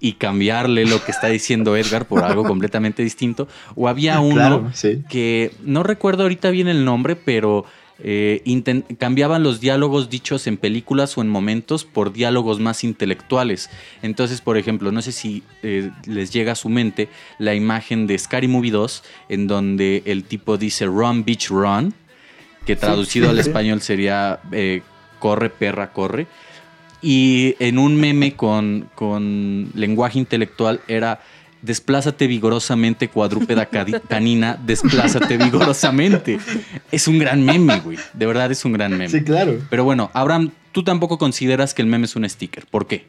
y cambiarle lo que está diciendo Edgar por algo completamente distinto. O había uno Claro, sí. que no recuerdo ahorita bien el nombre, pero eh, cambiaban los diálogos dichos en películas o en momentos por diálogos más intelectuales. Entonces, por ejemplo, no sé si eh, les llega a su mente la imagen de Scary Movie 2, en donde el tipo dice Run, bitch, run, que traducido sí, al sí. español sería eh, Corre, perra, corre. Y en un meme con, con lenguaje intelectual era desplázate vigorosamente, cuadrúpeda canina, desplázate vigorosamente. Es un gran meme, güey. De verdad es un gran meme. Sí, claro. Pero bueno, Abraham, tú tampoco consideras que el meme es un sticker. ¿Por qué?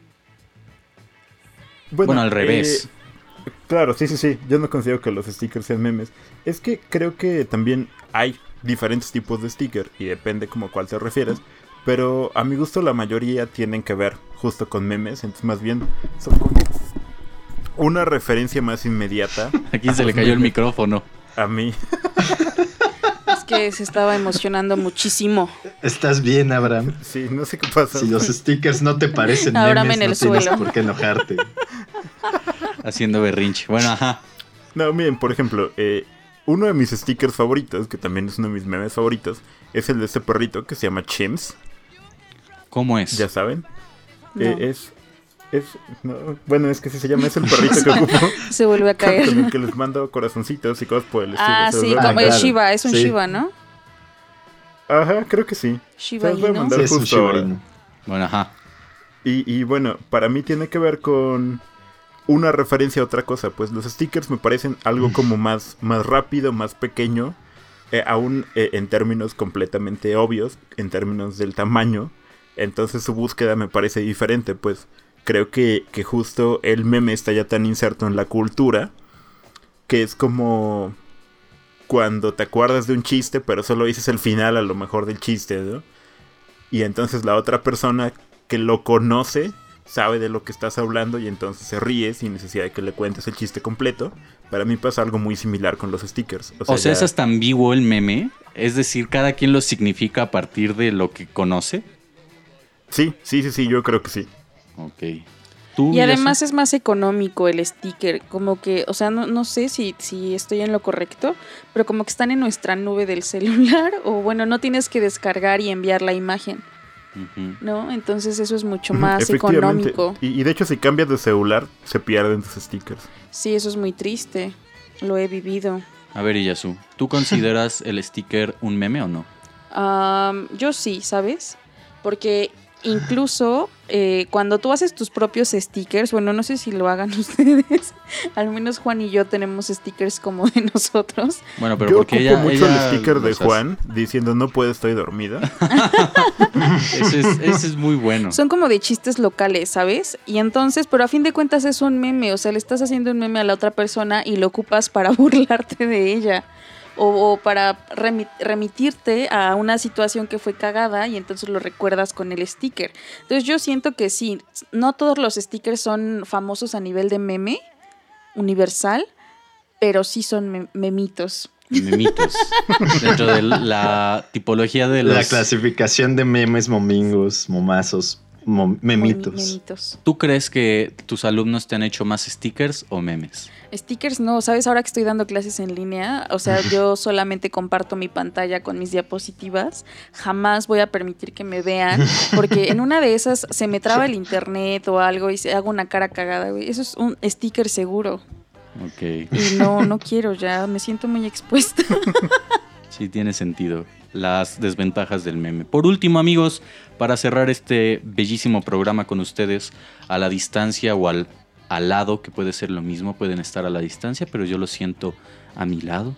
Bueno, al revés. eh, claro, sí, sí, sí. Yo no considero que los stickers sean memes. Es que creo que también hay diferentes tipos de sticker y depende como a cuál te refieres. Pero a mi gusto la mayoría tienen que ver justo con memes. Entonces más bien son como una referencia más inmediata Aquí se le cayó el micrófono. a mí. Es que se estaba emocionando muchísimo. ¿Estás bien, Abraham? Sí, no sé qué pasa. Si los stickers no te parecen Abraham memes, en el no tienes suelo. por qué enojarte. Haciendo berrinche. Bueno, ajá. No, miren, por ejemplo, eh, uno de mis stickers favoritos, que también es uno de mis memes favoritos, es el de este perrito que se llama Chimps. ¿Cómo es? ¿Ya saben? No. Eh, es, es, no, bueno, es que si se llama, es el perrito que ocupo. Se vuelve a con el caer. que les mando corazoncitos y cosas por el estilo. Ah, sí, como es Shiva, es un Sí. Shiva, ¿no? Ajá, creo que sí. Shiba Se los voy a Inu. mandar Sí, es un justo ahora. chivarino. Bueno, ajá. Y, y bueno, para mí tiene que ver con una referencia a otra cosa. Pues los stickers me parecen algo como más, más rápido, más pequeño. eh, aún eh, en términos completamente obvios, en términos del tamaño. Entonces su búsqueda me parece diferente. Pues creo que, que justo el meme está ya tan inserto en la cultura. Que es como cuando te acuerdas de un chiste, pero solo dices el final a lo mejor del chiste, ¿no? Y entonces la otra persona que lo conoce sabe de lo que estás hablando y entonces se ríe sin necesidad de que le cuentes el chiste completo. Para mí pasa algo muy similar con los stickers. O sea, ya- es hasta ambiguo el meme. Es decir, cada quien lo significa a partir de lo que conoce. Sí, sí, sí, sí, yo creo que sí. Ok. ¿Tú, Y además es más económico el sticker, como que, o sea, no, no sé si, si estoy en lo correcto, pero como que están en nuestra nube del celular, o bueno, no tienes que descargar y enviar la imagen. ¿no? Entonces eso es mucho más económico. Y, y de hecho, si cambias de celular, se pierden tus stickers. Sí, eso es muy triste, lo he vivido. A ver, Iyasu, ¿tú consideras el sticker un meme o no? Am, yo sí, ¿sabes? Porque incluso eh, cuando tú haces tus propios stickers, bueno, no sé si lo hagan ustedes, al menos Juan y yo tenemos stickers como de nosotros. Bueno, pero yo porque ocupo ella. mucho ella el sticker de hace. Juan diciendo no puedo, estoy dormida. Ese es, ese es muy bueno. Son como de chistes locales, ¿sabes? Y entonces, pero a fin de cuentas es un meme, o sea, le estás haciendo un meme a la otra persona y lo ocupas para burlarte de ella. O, o para remi- remitirte a una situación que fue cagada y entonces lo recuerdas con el sticker. Entonces yo siento que sí, no todos los stickers son famosos a nivel de meme universal, pero sí son me- memitos. Memitos. Dentro de la tipología de los. La clasificación de memes, momingos, momazos, mom- memitos. Memi- memitos. ¿Tú crees que tus alumnos te han hecho más stickers o memes? Stickers no, ¿sabes? Ahora que estoy dando clases en línea, o sea, yo solamente comparto mi pantalla con mis diapositivas, jamás voy a permitir que me vean, porque en una de esas se me traba el internet o algo y se hago una cara cagada, güey. Eso es un sticker seguro. Ok. Y no, no quiero ya, me siento muy expuesta. Sí, tiene sentido. Las desventajas del meme. Por último, amigos, para cerrar este bellísimo programa con ustedes, a la distancia o al, al lado, que puede ser lo mismo, pueden estar a la distancia, pero yo lo siento a mi lado,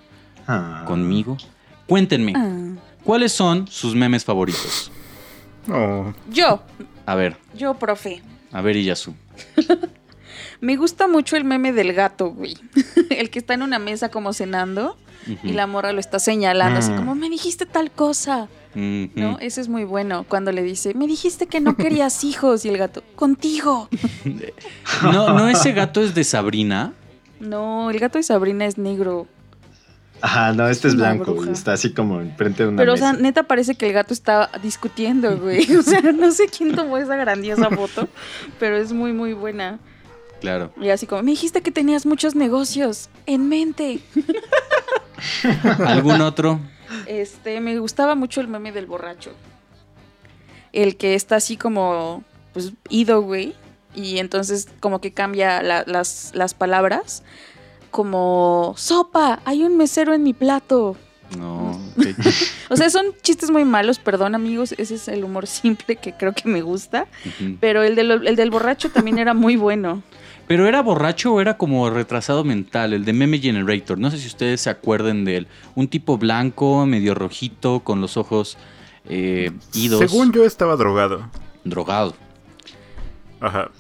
Ah. conmigo. Cuéntenme, Ah. ¿cuáles son sus memes favoritos? Oh, Yo, A ver, yo, profe. a ver, Iyasu. Me gusta mucho el meme del gato, güey. El que está en una mesa como cenando y la morra lo está señalando, así Mm. como, me dijiste tal cosa. ¿No? Ese es muy bueno. Cuando le dice, me dijiste que no querías hijos. Y el gato, contigo. No, no, ese gato es de Sabrina. No, el gato de Sabrina es negro. Ajá, no, este es blanco bruja. está así como enfrente de una Pero, o sea, neta parece que el gato está discutiendo, güey. O sea, no sé quién tomó esa grandiosa foto, pero es muy, muy buena. Claro. Y así como, me dijiste que tenías muchos negocios en mente. ¿Algún otro? Este, me gustaba mucho el meme del borracho. El que está así como, pues, ido, güey. Y entonces como que cambia la- las, las palabras. Como, sopa, hay un mesero en mi plato. No. O sea, son chistes muy malos, perdón amigos, ese es el humor simple que creo que me gusta. Pero el, del- el del borracho también era muy bueno. Pero era borracho o era como retrasado mental, el de Meme Generator. No sé si ustedes se acuerden de él. Un tipo blanco, medio rojito, con los ojos eh, idos. Según yo estaba drogado. Drogado. Ajá.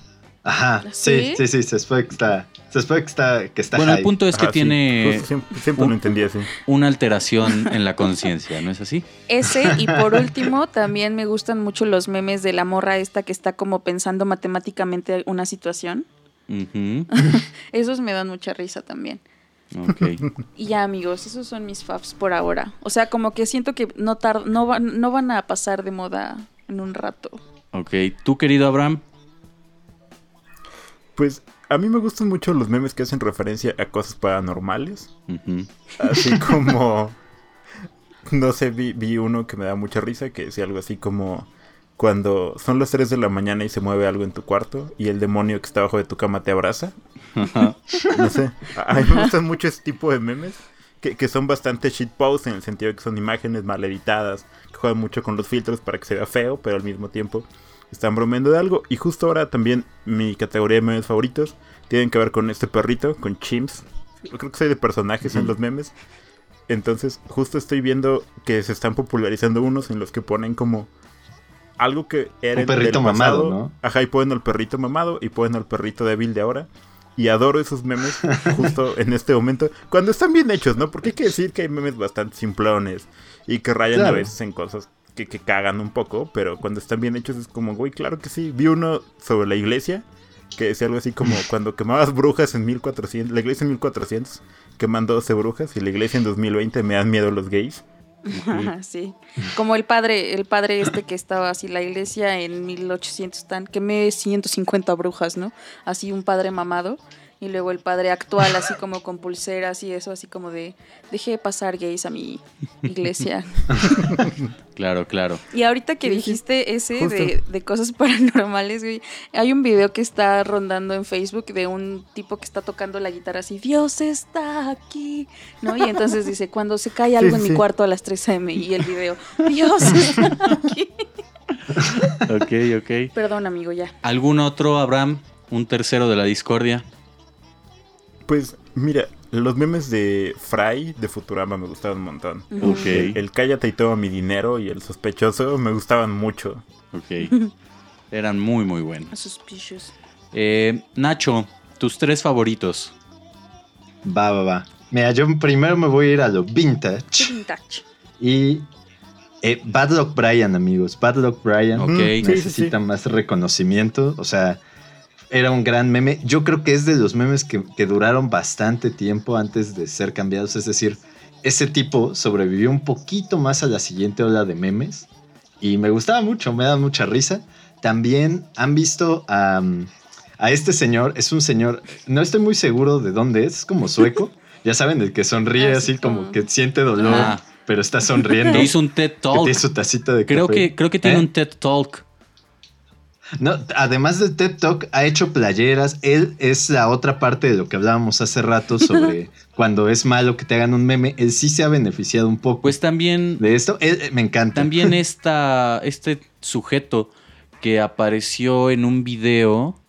Ajá, ¿Sí? sí, sí, sí, se espera que está, se espera que está, que está Bueno, el punto es que Ajá, tiene siempre siempre un- lo entendí así. una alteración en la conciencia, ¿no es así? Ese, y por último, también me gustan mucho los memes de la morra esta que está como pensando matemáticamente una situación. Esos me dan mucha risa también. Ok. Y ya, amigos, esos son mis faves por ahora. O sea, como que siento que no, tar- no, van, no van a pasar de moda en un rato. Ok. ¿Tú, querido Abraham? Pues a mí me gustan mucho los memes que hacen referencia a cosas paranormales. Ujú. Así como. No sé, vi, vi uno que me da mucha risa que decía algo así como. Cuando son las 3 de la mañana y se mueve algo en tu cuarto y el demonio que está abajo de tu cama te abraza. No sé. A mí me gustan mucho ese tipo de memes. Que, que son bastante shitpost en el sentido de que son imágenes mal editadas. Que juegan mucho con los filtros para que se vea feo, pero al mismo tiempo están bromeando de algo. Y justo ahora también mi categoría de memes favoritos tienen que ver con este perrito, con Chimps. Yo creo que soy de personajes en los memes. Entonces, justo estoy viendo que se están popularizando unos en los que ponen como algo que era Un perrito del mamado, pasado. ¿no? Ajá, y ponen al perrito mamado y ponen al perrito débil de ahora. Y adoro esos memes justo en este momento. Cuando están bien hechos, ¿no? Porque hay que decir que hay memes bastante simplones y que rayan a veces en cosas que, que cagan un poco. Pero cuando están bien hechos es como, güey, claro que sí. Vi uno sobre la iglesia que decía algo así como cuando quemabas brujas en 1400, la iglesia en 1400, queman 12 brujas y la iglesia en 2020 me dan miedo los gays. sí. Como el padre, el padre este que estaba así, la iglesia en 1800 tan, que me 150 brujas, ¿no? Así un padre mamado. Y luego el padre actual, así como con pulseras y eso, así como de, dejé pasar gays a mi iglesia. Claro, claro. Y ahorita que dijiste ese de, de cosas paranormales, güey, hay un video que está rondando en Facebook de un tipo que está tocando la guitarra así, Dios está aquí, ¿no? Y entonces dice, cuando se cae algo Sí, en mi cuarto a las 3 am y el video, Dios está aquí. Ok, ok. Perdón, amigo, ya. ¿Algún otro, Abraham? Un tercero de la discordia. Pues mira, los memes de Fry de Futurama me gustaban un montón. Ok. El, cállate y toma mi dinero y el sospechoso me gustaban mucho. Ok. Eran muy, muy buenos. Suspicious. Eh, Nacho, tus tres favoritos. Va, va, va. Mira, yo primero me voy a ir a lo vintage Vintage. y eh, Bad Luck Brian, amigos. Bad Luck Brian Ok. Sí, sí, necesita sí. más reconocimiento. O sea, era un gran meme. Yo creo que es de los memes que, que duraron bastante tiempo antes de ser cambiados. Es decir, ese tipo sobrevivió un poquito más a la siguiente ola de memes. Y me gustaba mucho, me da mucha risa. También han visto a, a este señor. Es un señor, no estoy muy seguro de dónde es, es como sueco. Ya saben, el que sonríe Ah, así sí, como que siente dolor, Ah. pero está sonriendo. Te hizo un TED que Talk. tiene su tacita de Creo café. que, creo que tiene ¿Eh? un TED Talk. No, además de TED Talk, ha hecho playeras. Él es la otra parte de lo que hablábamos hace rato sobre cuando es malo que te hagan un meme. Él sí se ha beneficiado un poco Pues también, de esto. Él, eh, me encanta. también esta, este sujeto que apareció en un video.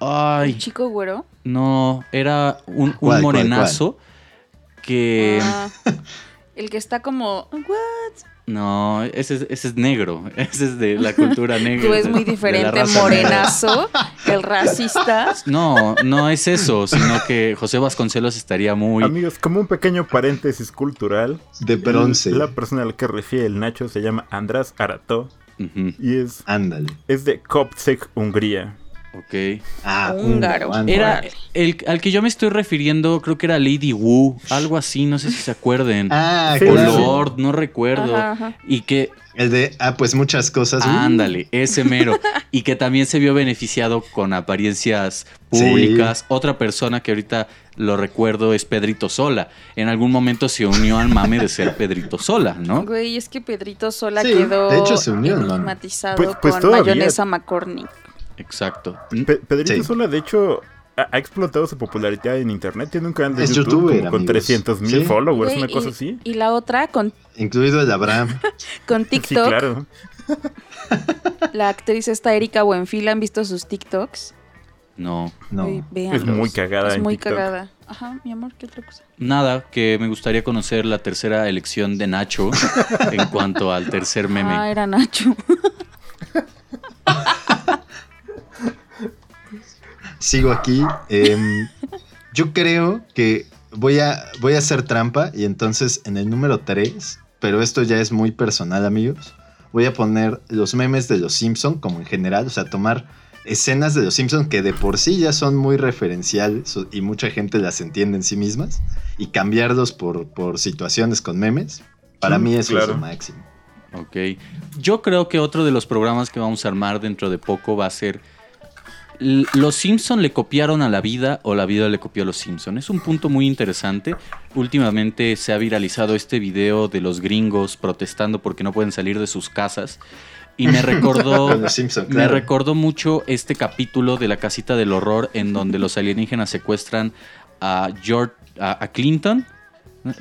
Ay, El chico güero. no, era un, un ¿Cuál, cuál, morenazo que... Ah, el que está como, what? No, ese es, ese es negro. Ese es de la cultura negra. Tú es muy diferente, negra. morenazo. El racista. No, no es eso, sino que José Vasconcelos estaría muy... Amigos, como un pequeño paréntesis cultural. De bronce. La persona a la que refiere el Nacho se llama András Arató y es, Ándale. es de Kopsek, Hungría. Ok. Ah, Húngaro. Era el al que yo me estoy refiriendo, creo que era Lady Wu, algo así, no sé si se acuerden. Ah, o claro. Lord, no recuerdo. Ajá, ajá. Y que, El de, ah, pues muchas cosas. Uh, ándale, ese mero. y que también se vio beneficiado con apariencias públicas. Otra persona que ahorita lo recuerdo es Pedrito Sola. En algún momento se unió al mame de ser Pedrito Sola, ¿no? Güey, es que Pedrito sola Sí, quedó de hecho se unió, ¿no? enigmatizado Pues- pues con todavía. mayonesa McCormick. Exacto. Pe- Pedrito Sí. Sola, de hecho, ha, ha explotado su popularidad en internet. Tiene un canal de Es YouTube youtuber, como con amigos. 300 mil Sí. followers, una cosa y, así. y la otra con, Incluido el Abraham. con Sí, TikTok, claro. la actriz esta Erika Buenfil, ¿han visto sus TikToks? No. No. Es muy cagada Es en muy TikTok. cagada. Ajá, mi amor, ¿qué otra cosa? Nada, que me gustaría conocer la tercera elección de Nacho en cuanto al tercer meme. Ah, era Nacho. Sigo aquí. Em, yo creo que voy a, voy a hacer trampa y entonces en el número 3, pero esto ya es muy personal, amigos. Voy a poner los memes de los Simpson como en general, o sea, tomar escenas de los Simpson que de por sí ya son muy referenciales y mucha gente las entiende en sí mismas y cambiarlos por, por situaciones con memes. Para Mm, mí eso es lo máximo. Ok. Yo creo que otro de los programas que vamos a armar dentro de poco va a ser. ¿Los Simpson le copiaron a la vida o la vida le copió a los Simpson? Es un punto muy interesante. Últimamente se ha viralizado este video de los gringos protestando porque no pueden salir de sus casas. Y me recordó, me recordó mucho este capítulo de la casita del horror en donde los alienígenas secuestran a George, a, a Clinton.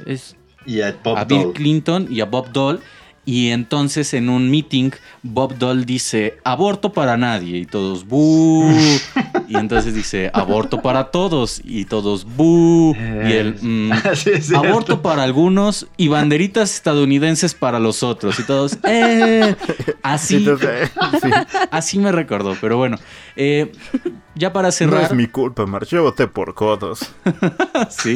Es, Y a a Bill Doll. Clinton y a Bob Dole. Y entonces en un meeting, Bob Dole dice, aborto para nadie. Y todos, ¡bú! Y entonces dice, aborto para todos. Y todos, ¡bú! Y él, "Mm, aborto para algunos y banderitas estadounidenses para los otros. Y todos, ¡eh! Así, Entonces, sí, así me recordó. Pero bueno, eh, ya para no cerrar... es mi culpa, March. Yo voté por codos. Sí.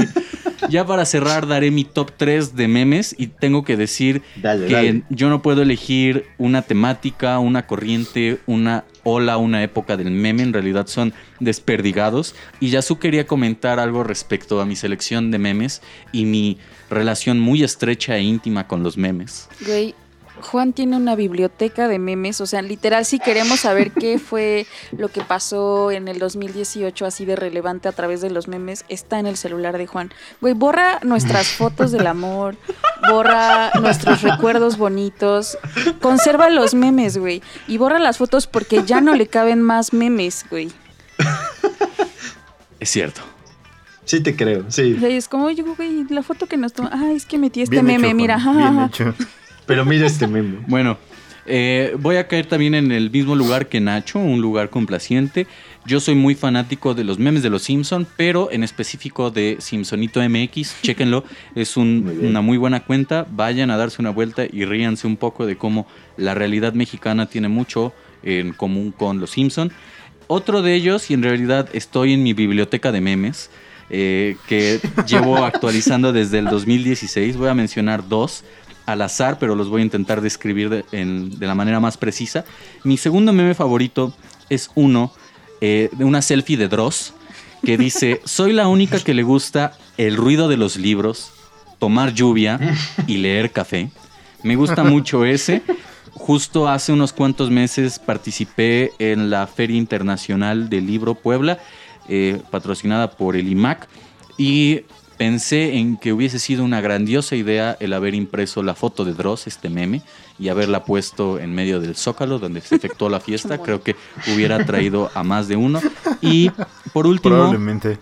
Ya para cerrar daré mi top 3 de memes y tengo que decir Dale, que dale. yo no puedo elegir una temática, una corriente, una ola, una época del meme, en realidad son desperdigados. Y Yasu quería comentar algo respecto a mi selección de memes y mi relación muy estrecha e íntima con los memes. Güey, Juan tiene una biblioteca de memes, o sea, literal, si queremos saber qué fue lo que pasó en el 2018 así de relevante a través de los memes, está en el celular de Juan. Güey, borra nuestras fotos del amor, borra nuestros recuerdos bonitos, conserva los memes, güey, y borra las fotos porque ya no le caben más memes, güey. Es cierto. Sí te creo, sí. O sea, es como, oye, güey, la foto que nos tomó, ah, es que metí este Bien meme, hecho, mira, Juan, Bien hecho. Pero mira este meme. Bueno, eh, voy a caer también en el mismo lugar que Nacho, un lugar complaciente. Yo soy muy fanático de los memes de los Simpson, pero en específico de Simpsonito MX. Chéquenlo, es un- Muy bien. una muy buena cuenta. Vayan a darse una vuelta y ríanse un poco de cómo la realidad mexicana tiene mucho en común con los Simpson. Otro de ellos, y en realidad estoy en mi biblioteca de memes, eh, que llevo actualizando desde el 2016. Voy a mencionar dos al azar, pero los voy a intentar describir de, en- de la manera más precisa. Mi segundo meme favorito es uno eh, de una selfie de Dross que dice, soy la única que le gusta el ruido de los libros, tomar lluvia y leer café. Me gusta mucho ese. Justo hace unos cuantos meses participé en la Feria Internacional del Libro Puebla, eh, patrocinada por el IMAC, y pensé en que hubiese sido una grandiosa idea el haber impreso la foto de Dross, este meme, y haberla puesto en medio del zócalo donde se efectuó la fiesta. Creo que hubiera traído a más de uno. Y por último, Probablemente.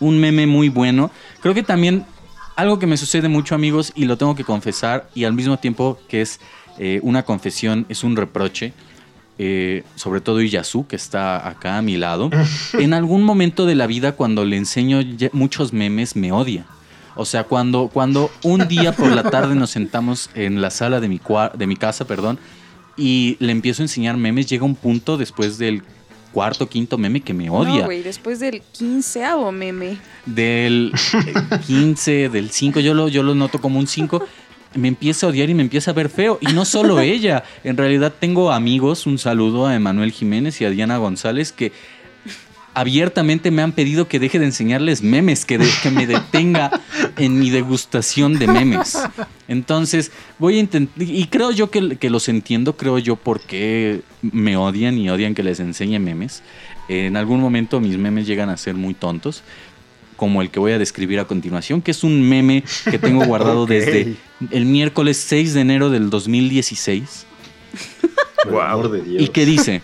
un meme muy bueno. Creo que también algo que me sucede mucho, amigos, y lo tengo que confesar, y al mismo tiempo que es eh, una confesión, es un reproche. Eh, sobre todo Iyasu, que está acá a mi lado, en algún momento de la vida cuando le enseño muchos memes me odia. O sea, cuando, cuando un día por la tarde nos sentamos en la sala de mi, de mi casa, perdón, y le empiezo a enseñar memes, llega un punto después del cuarto, quinto meme que me odia. No, güey, después del quinceavo meme. del 15, del 5, yo lo, yo lo noto como un 5, me empieza a odiar y me empieza a ver feo. Y no solo ella, en realidad tengo amigos, un saludo a Emanuel Jiménez y a Diana González, que abiertamente me han pedido que deje de enseñarles memes, que, de- que me detenga en mi degustación de memes. Entonces, voy a intentar, y creo yo que, que los entiendo, creo yo por qué me odian y odian que les enseñe memes. En algún momento mis memes llegan a ser muy tontos, como el que voy a describir a continuación, que es un meme que tengo guardado desde el miércoles 6 de enero del 2016 Por el amor de Dios. y que dice,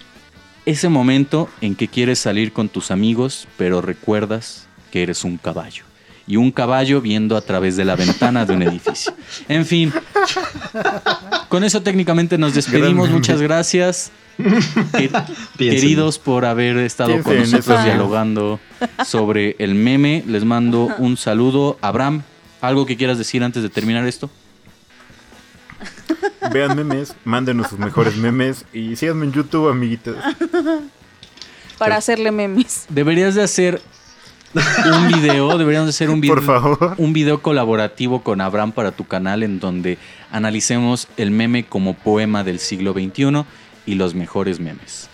ese momento en que quieres salir con tus amigos, pero recuerdas que eres un caballo. Y un caballo viendo a través de la ventana de un edificio. En fin, con eso técnicamente nos despedimos. Muchas gracias. Que- queridos por haber estado Piensen con nosotros dialogando sobre el meme. Les mando un saludo. Abraham, ¿algo que quieras decir antes de terminar esto? Vean memes, mándenos sus mejores memes y síganme en YouTube, amiguitos. Para hacerle memes. Deberías de hacer un video, deberíamos de hacer un video, Por favor. un video colaborativo con Abraham para tu canal en donde analicemos el meme como poema del siglo XXI y los mejores memes.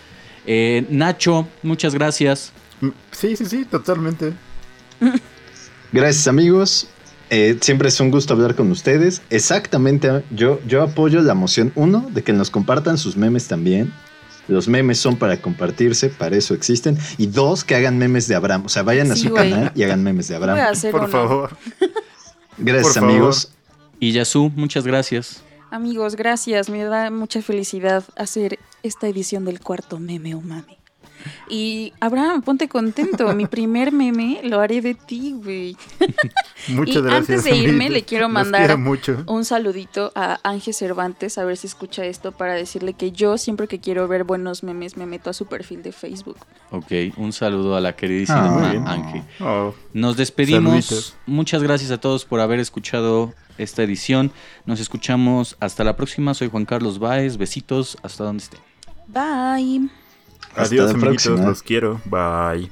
Eh, Nacho, muchas gracias. Mm, Sí, sí, sí, totalmente. Gracias amigos. Eh, siempre es un gusto hablar con ustedes. Exactamente, yo, yo apoyo la moción uno de que nos compartan sus memes también. Los memes son para compartirse, para eso existen. Y dos, que hagan memes de Abraham. O sea, vayan a su güey. canal y hagan memes de Abraham. Por favor. Gracias por favor. amigos. Y Yasu, muchas gracias. Amigos, gracias. Me da mucha felicidad hacer esta edición del cuarto meme o mame. Y Abraham, ponte contento. Mi primer meme lo haré de ti, güey. Muchas Y gracias. antes de irme, le quiero mandar mucho. Un saludito a Ángel Cervantes, a ver si escucha esto, para decirle que yo siempre que quiero ver buenos memes me meto a su perfil de Facebook. Ok, un saludo a la Ah, queridísima bien. Ángel. Oh, Nos despedimos. Saluditos. Muchas gracias a todos por haber escuchado esta edición. Nos escuchamos hasta la próxima. Soy Juan Carlos Báez. Besitos hasta donde estén. Bye. Hasta adiós, amiguitos. próxima. Los quiero. Bye.